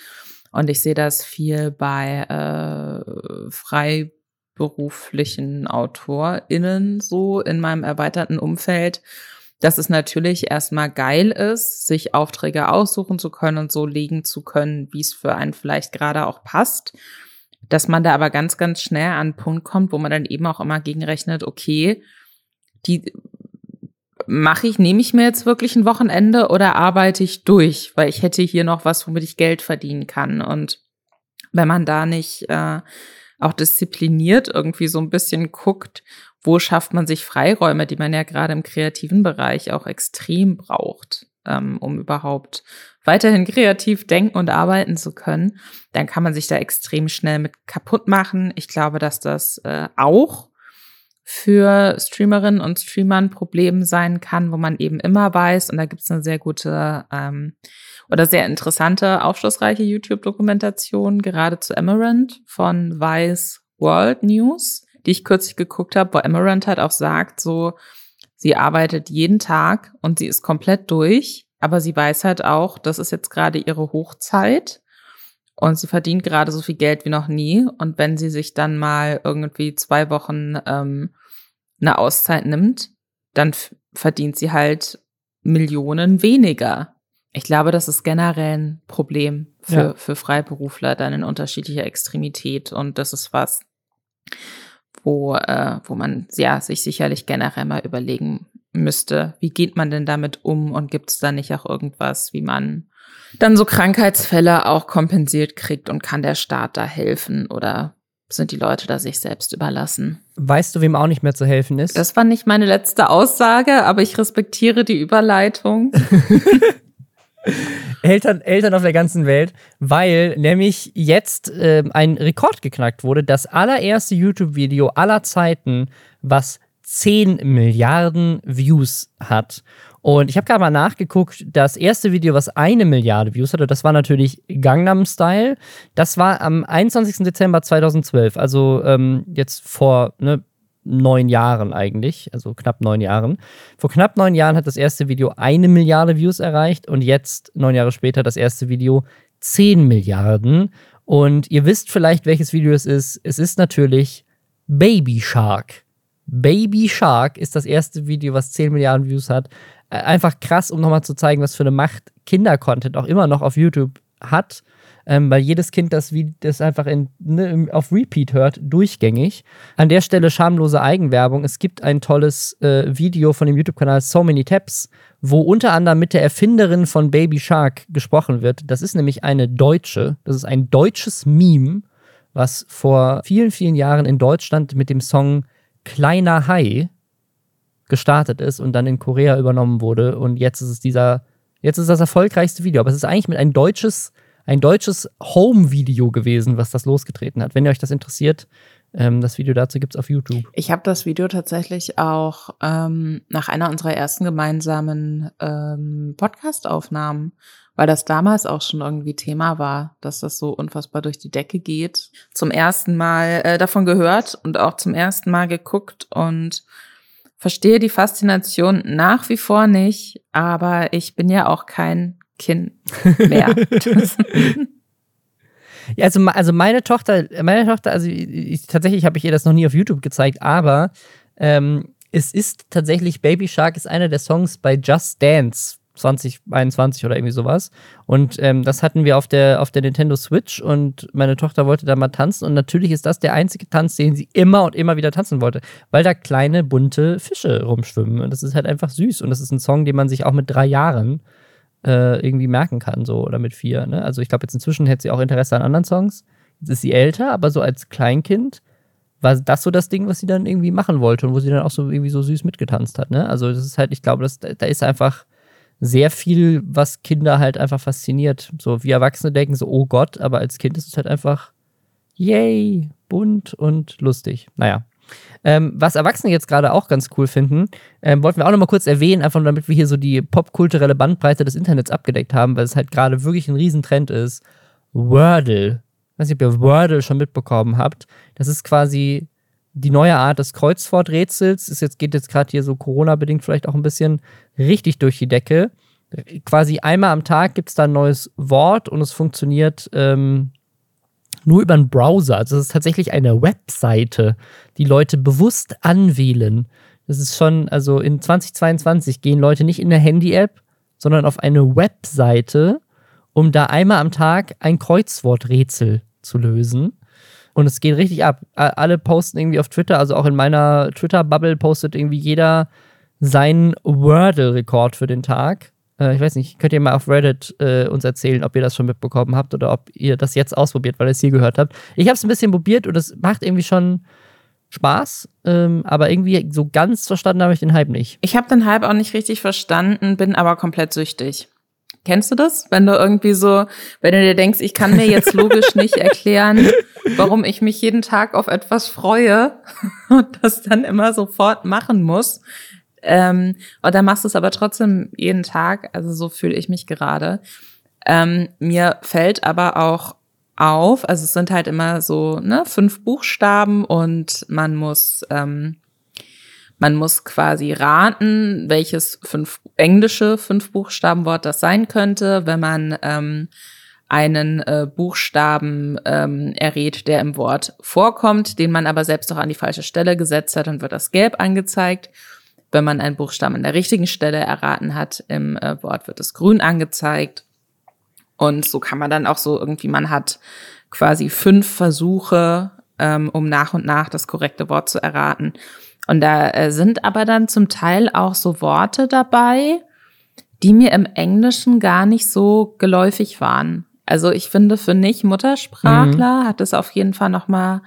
Speaker 2: und ich sehe das viel bei äh, freiberuflichen AutorInnen so in meinem erweiterten Umfeld, dass es natürlich erstmal geil ist, sich Aufträge aussuchen zu können und so legen zu können, wie es für einen vielleicht gerade auch passt. Dass man da aber ganz, ganz schnell an einen Punkt kommt, wo man dann eben auch immer gegenrechnet, okay, die mache ich, nehme ich mir jetzt wirklich ein Wochenende oder arbeite ich durch, weil ich hätte hier noch was, womit ich Geld verdienen kann. Und wenn man da nicht äh, auch diszipliniert irgendwie so ein bisschen guckt, wo schafft man sich Freiräume, die man ja gerade im kreativen Bereich auch extrem braucht, ähm, um überhaupt weiterhin kreativ denken und arbeiten zu können, dann kann man sich da extrem schnell mit kaputt machen. Ich glaube, dass das äh, auch für Streamerinnen und Streamern Problem sein kann, wo man eben immer weiß, und da gibt es eine sehr gute ähm, oder sehr interessante, aufschlussreiche YouTube-Dokumentation, gerade zu Emerald von Vice World News, die ich kürzlich geguckt habe, wo Emerald halt auch sagt, so, sie arbeitet jeden Tag und sie ist komplett durch. aber sie weiß halt auch, das ist jetzt gerade ihre Hochzeit und sie verdient gerade so viel Geld wie noch nie. Und wenn sie sich dann mal irgendwie zwei Wochen ähm, eine Auszeit nimmt, dann verdient sie halt Millionen weniger. Ich glaube, das ist generell ein Problem für, ja. für Freiberufler, dann in unterschiedlicher Extremität. Und das ist was, wo, äh, wo man ja, sich sicherlich generell mal überlegen müsste, wie geht man denn damit um und gibt es da nicht auch irgendwas, wie man dann so Krankheitsfälle auch kompensiert kriegt und kann der Staat da helfen oder sind die Leute da sich selbst überlassen?
Speaker 1: Weißt du, wem auch nicht mehr zu helfen ist?
Speaker 2: Das war nicht meine letzte Aussage, aber ich respektiere die Überleitung.
Speaker 1: Eltern, Eltern auf der ganzen Welt, weil nämlich jetzt äh, ein Rekord geknackt wurde. Das allererste YouTube-Video aller Zeiten, was 10 Milliarden Views hat. Und ich habe gerade mal nachgeguckt, das erste Video, was eine Milliarde Views hatte, das war natürlich Gangnam Style. Das war am 21. Dezember 2012, also ähm, jetzt vor ne, neun Jahren eigentlich, also knapp neun Jahren. Vor knapp neun Jahren hat das erste Video eine Milliarde Views erreicht und jetzt, neun Jahre später, das erste Video 10 Milliarden. Und ihr wisst vielleicht, welches Video es ist. Es ist natürlich Baby Shark. Baby Shark ist das erste Video, was 10 Milliarden Views hat. Äh, einfach krass, um nochmal zu zeigen, was für eine Macht Kinder-Content auch immer noch auf YouTube hat. Ähm, weil jedes Kind das, wie, das einfach in, ne, auf Repeat hört, durchgängig. An der Stelle schamlose Eigenwerbung. Es gibt ein tolles äh, Video von dem YouTube-Kanal So Many Taps, wo unter anderem mit der Erfinderin von Baby Shark gesprochen wird. Das ist nämlich eine Deutsche. Das ist ein deutsches Meme, was vor vielen, vielen Jahren in Deutschland mit dem Song Kleiner Hai gestartet ist und dann in Korea übernommen wurde. Und jetzt ist es dieser, jetzt ist das erfolgreichste Video. Aber es ist eigentlich mit ein deutsches, ein deutsches Home-Video gewesen, was das losgetreten hat. Wenn ihr euch das interessiert, ähm, das Video dazu gibt es auf YouTube.
Speaker 2: Ich habe das Video tatsächlich auch ähm, nach einer unserer ersten gemeinsamen ähm, Podcast-Aufnahmen, weil das damals auch schon irgendwie Thema war, dass das so unfassbar durch die Decke geht. Zum ersten Mal äh, davon gehört und auch zum ersten Mal geguckt und verstehe die Faszination nach wie vor nicht, aber ich bin ja auch kein Kind mehr.
Speaker 1: Ja, also, also meine Tochter, meine Tochter, also ich, tatsächlich habe ich ihr das noch nie auf YouTube gezeigt, aber ähm, es ist tatsächlich Baby Shark ist einer der Songs bei Just Dance 2021 oder irgendwie sowas. Und ähm, das hatten wir auf der, auf der Nintendo Switch und meine Tochter wollte da mal tanzen. Und natürlich ist das der einzige Tanz, den sie immer und immer wieder tanzen wollte, weil da kleine bunte Fische rumschwimmen. Und das ist halt einfach süß. Und das ist ein Song, den man sich auch mit drei Jahren äh, irgendwie merken kann, so oder mit vier. Ne? Also ich glaube, jetzt inzwischen hätte sie auch Interesse an anderen Songs. Jetzt ist sie älter, aber so als Kleinkind war das so das Ding, was sie dann irgendwie machen wollte und wo sie dann auch so irgendwie so süß mitgetanzt hat. Ne? Also das ist halt, ich glaube, das, da ist einfach sehr viel, was Kinder halt einfach fasziniert. So wie Erwachsene denken so, oh Gott, aber als Kind ist es halt einfach yay, bunt und lustig. Naja, ähm, was Erwachsene jetzt gerade auch ganz cool finden, ähm, wollten wir auch noch mal kurz erwähnen, einfach damit wir hier so die popkulturelle Bandbreite des Internets abgedeckt haben, weil es halt gerade wirklich ein Riesentrend ist. Wordle. Ich weiß nicht, ob ihr Wordle schon mitbekommen habt. Das ist quasi die neue Art des Kreuzworträtsels. Ist jetzt, geht jetzt gerade hier so Corona-bedingt vielleicht auch ein bisschen richtig durch die Decke. Quasi einmal am Tag gibt es da ein neues Wort und es funktioniert ähm, nur über einen Browser. Also es ist tatsächlich eine Webseite, die Leute bewusst anwählen. Das ist schon, also in 2022 gehen Leute nicht in eine Handy-App, sondern auf eine Webseite, um da einmal am Tag ein Kreuzworträtsel zu lösen. Und es geht richtig ab. Alle posten irgendwie auf Twitter, also auch in meiner Twitter-Bubble postet irgendwie jeder seinen Wordle-Rekord für den Tag. Äh, ich weiß nicht, könnt ihr mal auf Reddit äh, uns erzählen, ob ihr das schon mitbekommen habt oder ob ihr das jetzt ausprobiert, weil ihr es hier gehört habt. Ich habe es ein bisschen probiert und es macht irgendwie schon Spaß, ähm, aber irgendwie so ganz verstanden habe ich den Hype nicht.
Speaker 2: Ich habe den Hype auch nicht richtig verstanden, bin aber komplett süchtig. Kennst du das? Wenn du irgendwie so, wenn du dir denkst, ich kann mir jetzt logisch nicht erklären, warum ich mich jeden Tag auf etwas freue und das dann immer sofort machen muss. Ähm, und dann machst du es aber trotzdem jeden Tag. Also so fühle ich mich gerade. Ähm, mir fällt aber auch auf, also es sind halt immer so ne, fünf Buchstaben und man muss ähm, Man muss quasi raten, welches fünf englische fünf Buchstabenwort das sein könnte, wenn man ähm, einen äh, Buchstaben ähm, errät, der im Wort vorkommt, den man aber selbst auch an die falsche Stelle gesetzt hat, dann wird das gelb angezeigt. Wenn man einen Buchstaben an der richtigen Stelle erraten hat im äh, Wort, wird es grün angezeigt. Und so kann man dann auch so irgendwie, man hat quasi fünf Versuche, ähm, um nach und nach das korrekte Wort zu erraten. Und da äh, sind aber dann zum Teil auch so Worte dabei, die mir im Englischen gar nicht so geläufig waren. Also ich finde, für Nicht-Muttersprachler mhm. hat es auf jeden Fall nochmal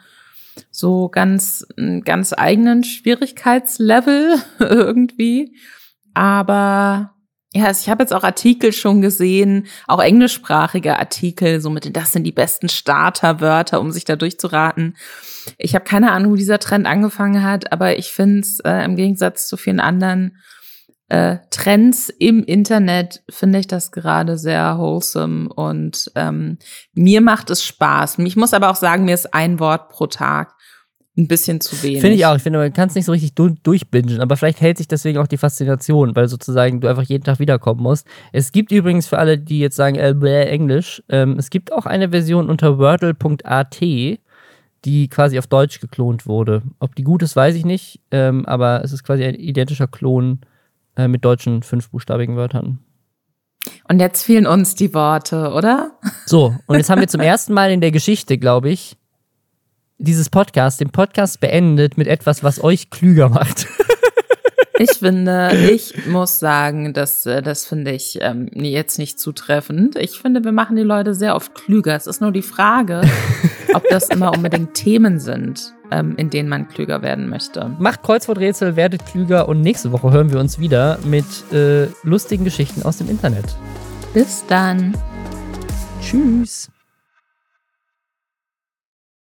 Speaker 2: so ganz, ganz eigenen Schwierigkeitslevel irgendwie. Aber ja, also ich habe jetzt auch Artikel schon gesehen, auch englischsprachige Artikel, so mit das sind die besten Starterwörter, um sich da durchzuraten. Ich habe keine Ahnung, wo dieser Trend angefangen hat, aber ich finde es äh, im Gegensatz zu vielen anderen äh, Trends im Internet, finde ich das gerade sehr wholesome und ähm, mir macht es Spaß. Ich muss aber auch sagen, mir ist ein Wort pro Tag ein bisschen zu wenig.
Speaker 1: Finde ich auch. Ich finde, man kann es nicht so richtig du durchbingen, aber vielleicht hält sich deswegen auch die Faszination, weil sozusagen du einfach jeden Tag wiederkommen musst. Es gibt übrigens für alle, die jetzt sagen, äh, bläh, Englisch, ähm, es gibt auch eine Version unter wordle.at, die quasi auf Deutsch geklont wurde. Ob die gut ist, weiß ich nicht, ähm, aber es ist quasi ein identischer Klon äh, mit deutschen fünfbuchstabigen Wörtern.
Speaker 2: Und jetzt fehlen uns die Worte, oder?
Speaker 1: So, und jetzt haben wir zum ersten Mal in der Geschichte, glaube ich, dieses Podcast, den Podcast beendet mit etwas, was euch klüger macht.
Speaker 2: Ich finde, ich muss sagen, dass äh, das finde ich ähm, jetzt nicht zutreffend. Ich finde, wir machen die Leute sehr oft klüger. Es ist nur die Frage, ob das immer unbedingt Themen sind, ähm, in denen man klüger werden möchte.
Speaker 1: Macht Kreuzworträtsel, werdet klüger und nächste Woche hören wir uns wieder mit äh, lustigen Geschichten aus dem Internet.
Speaker 2: Bis dann.
Speaker 1: Tschüss.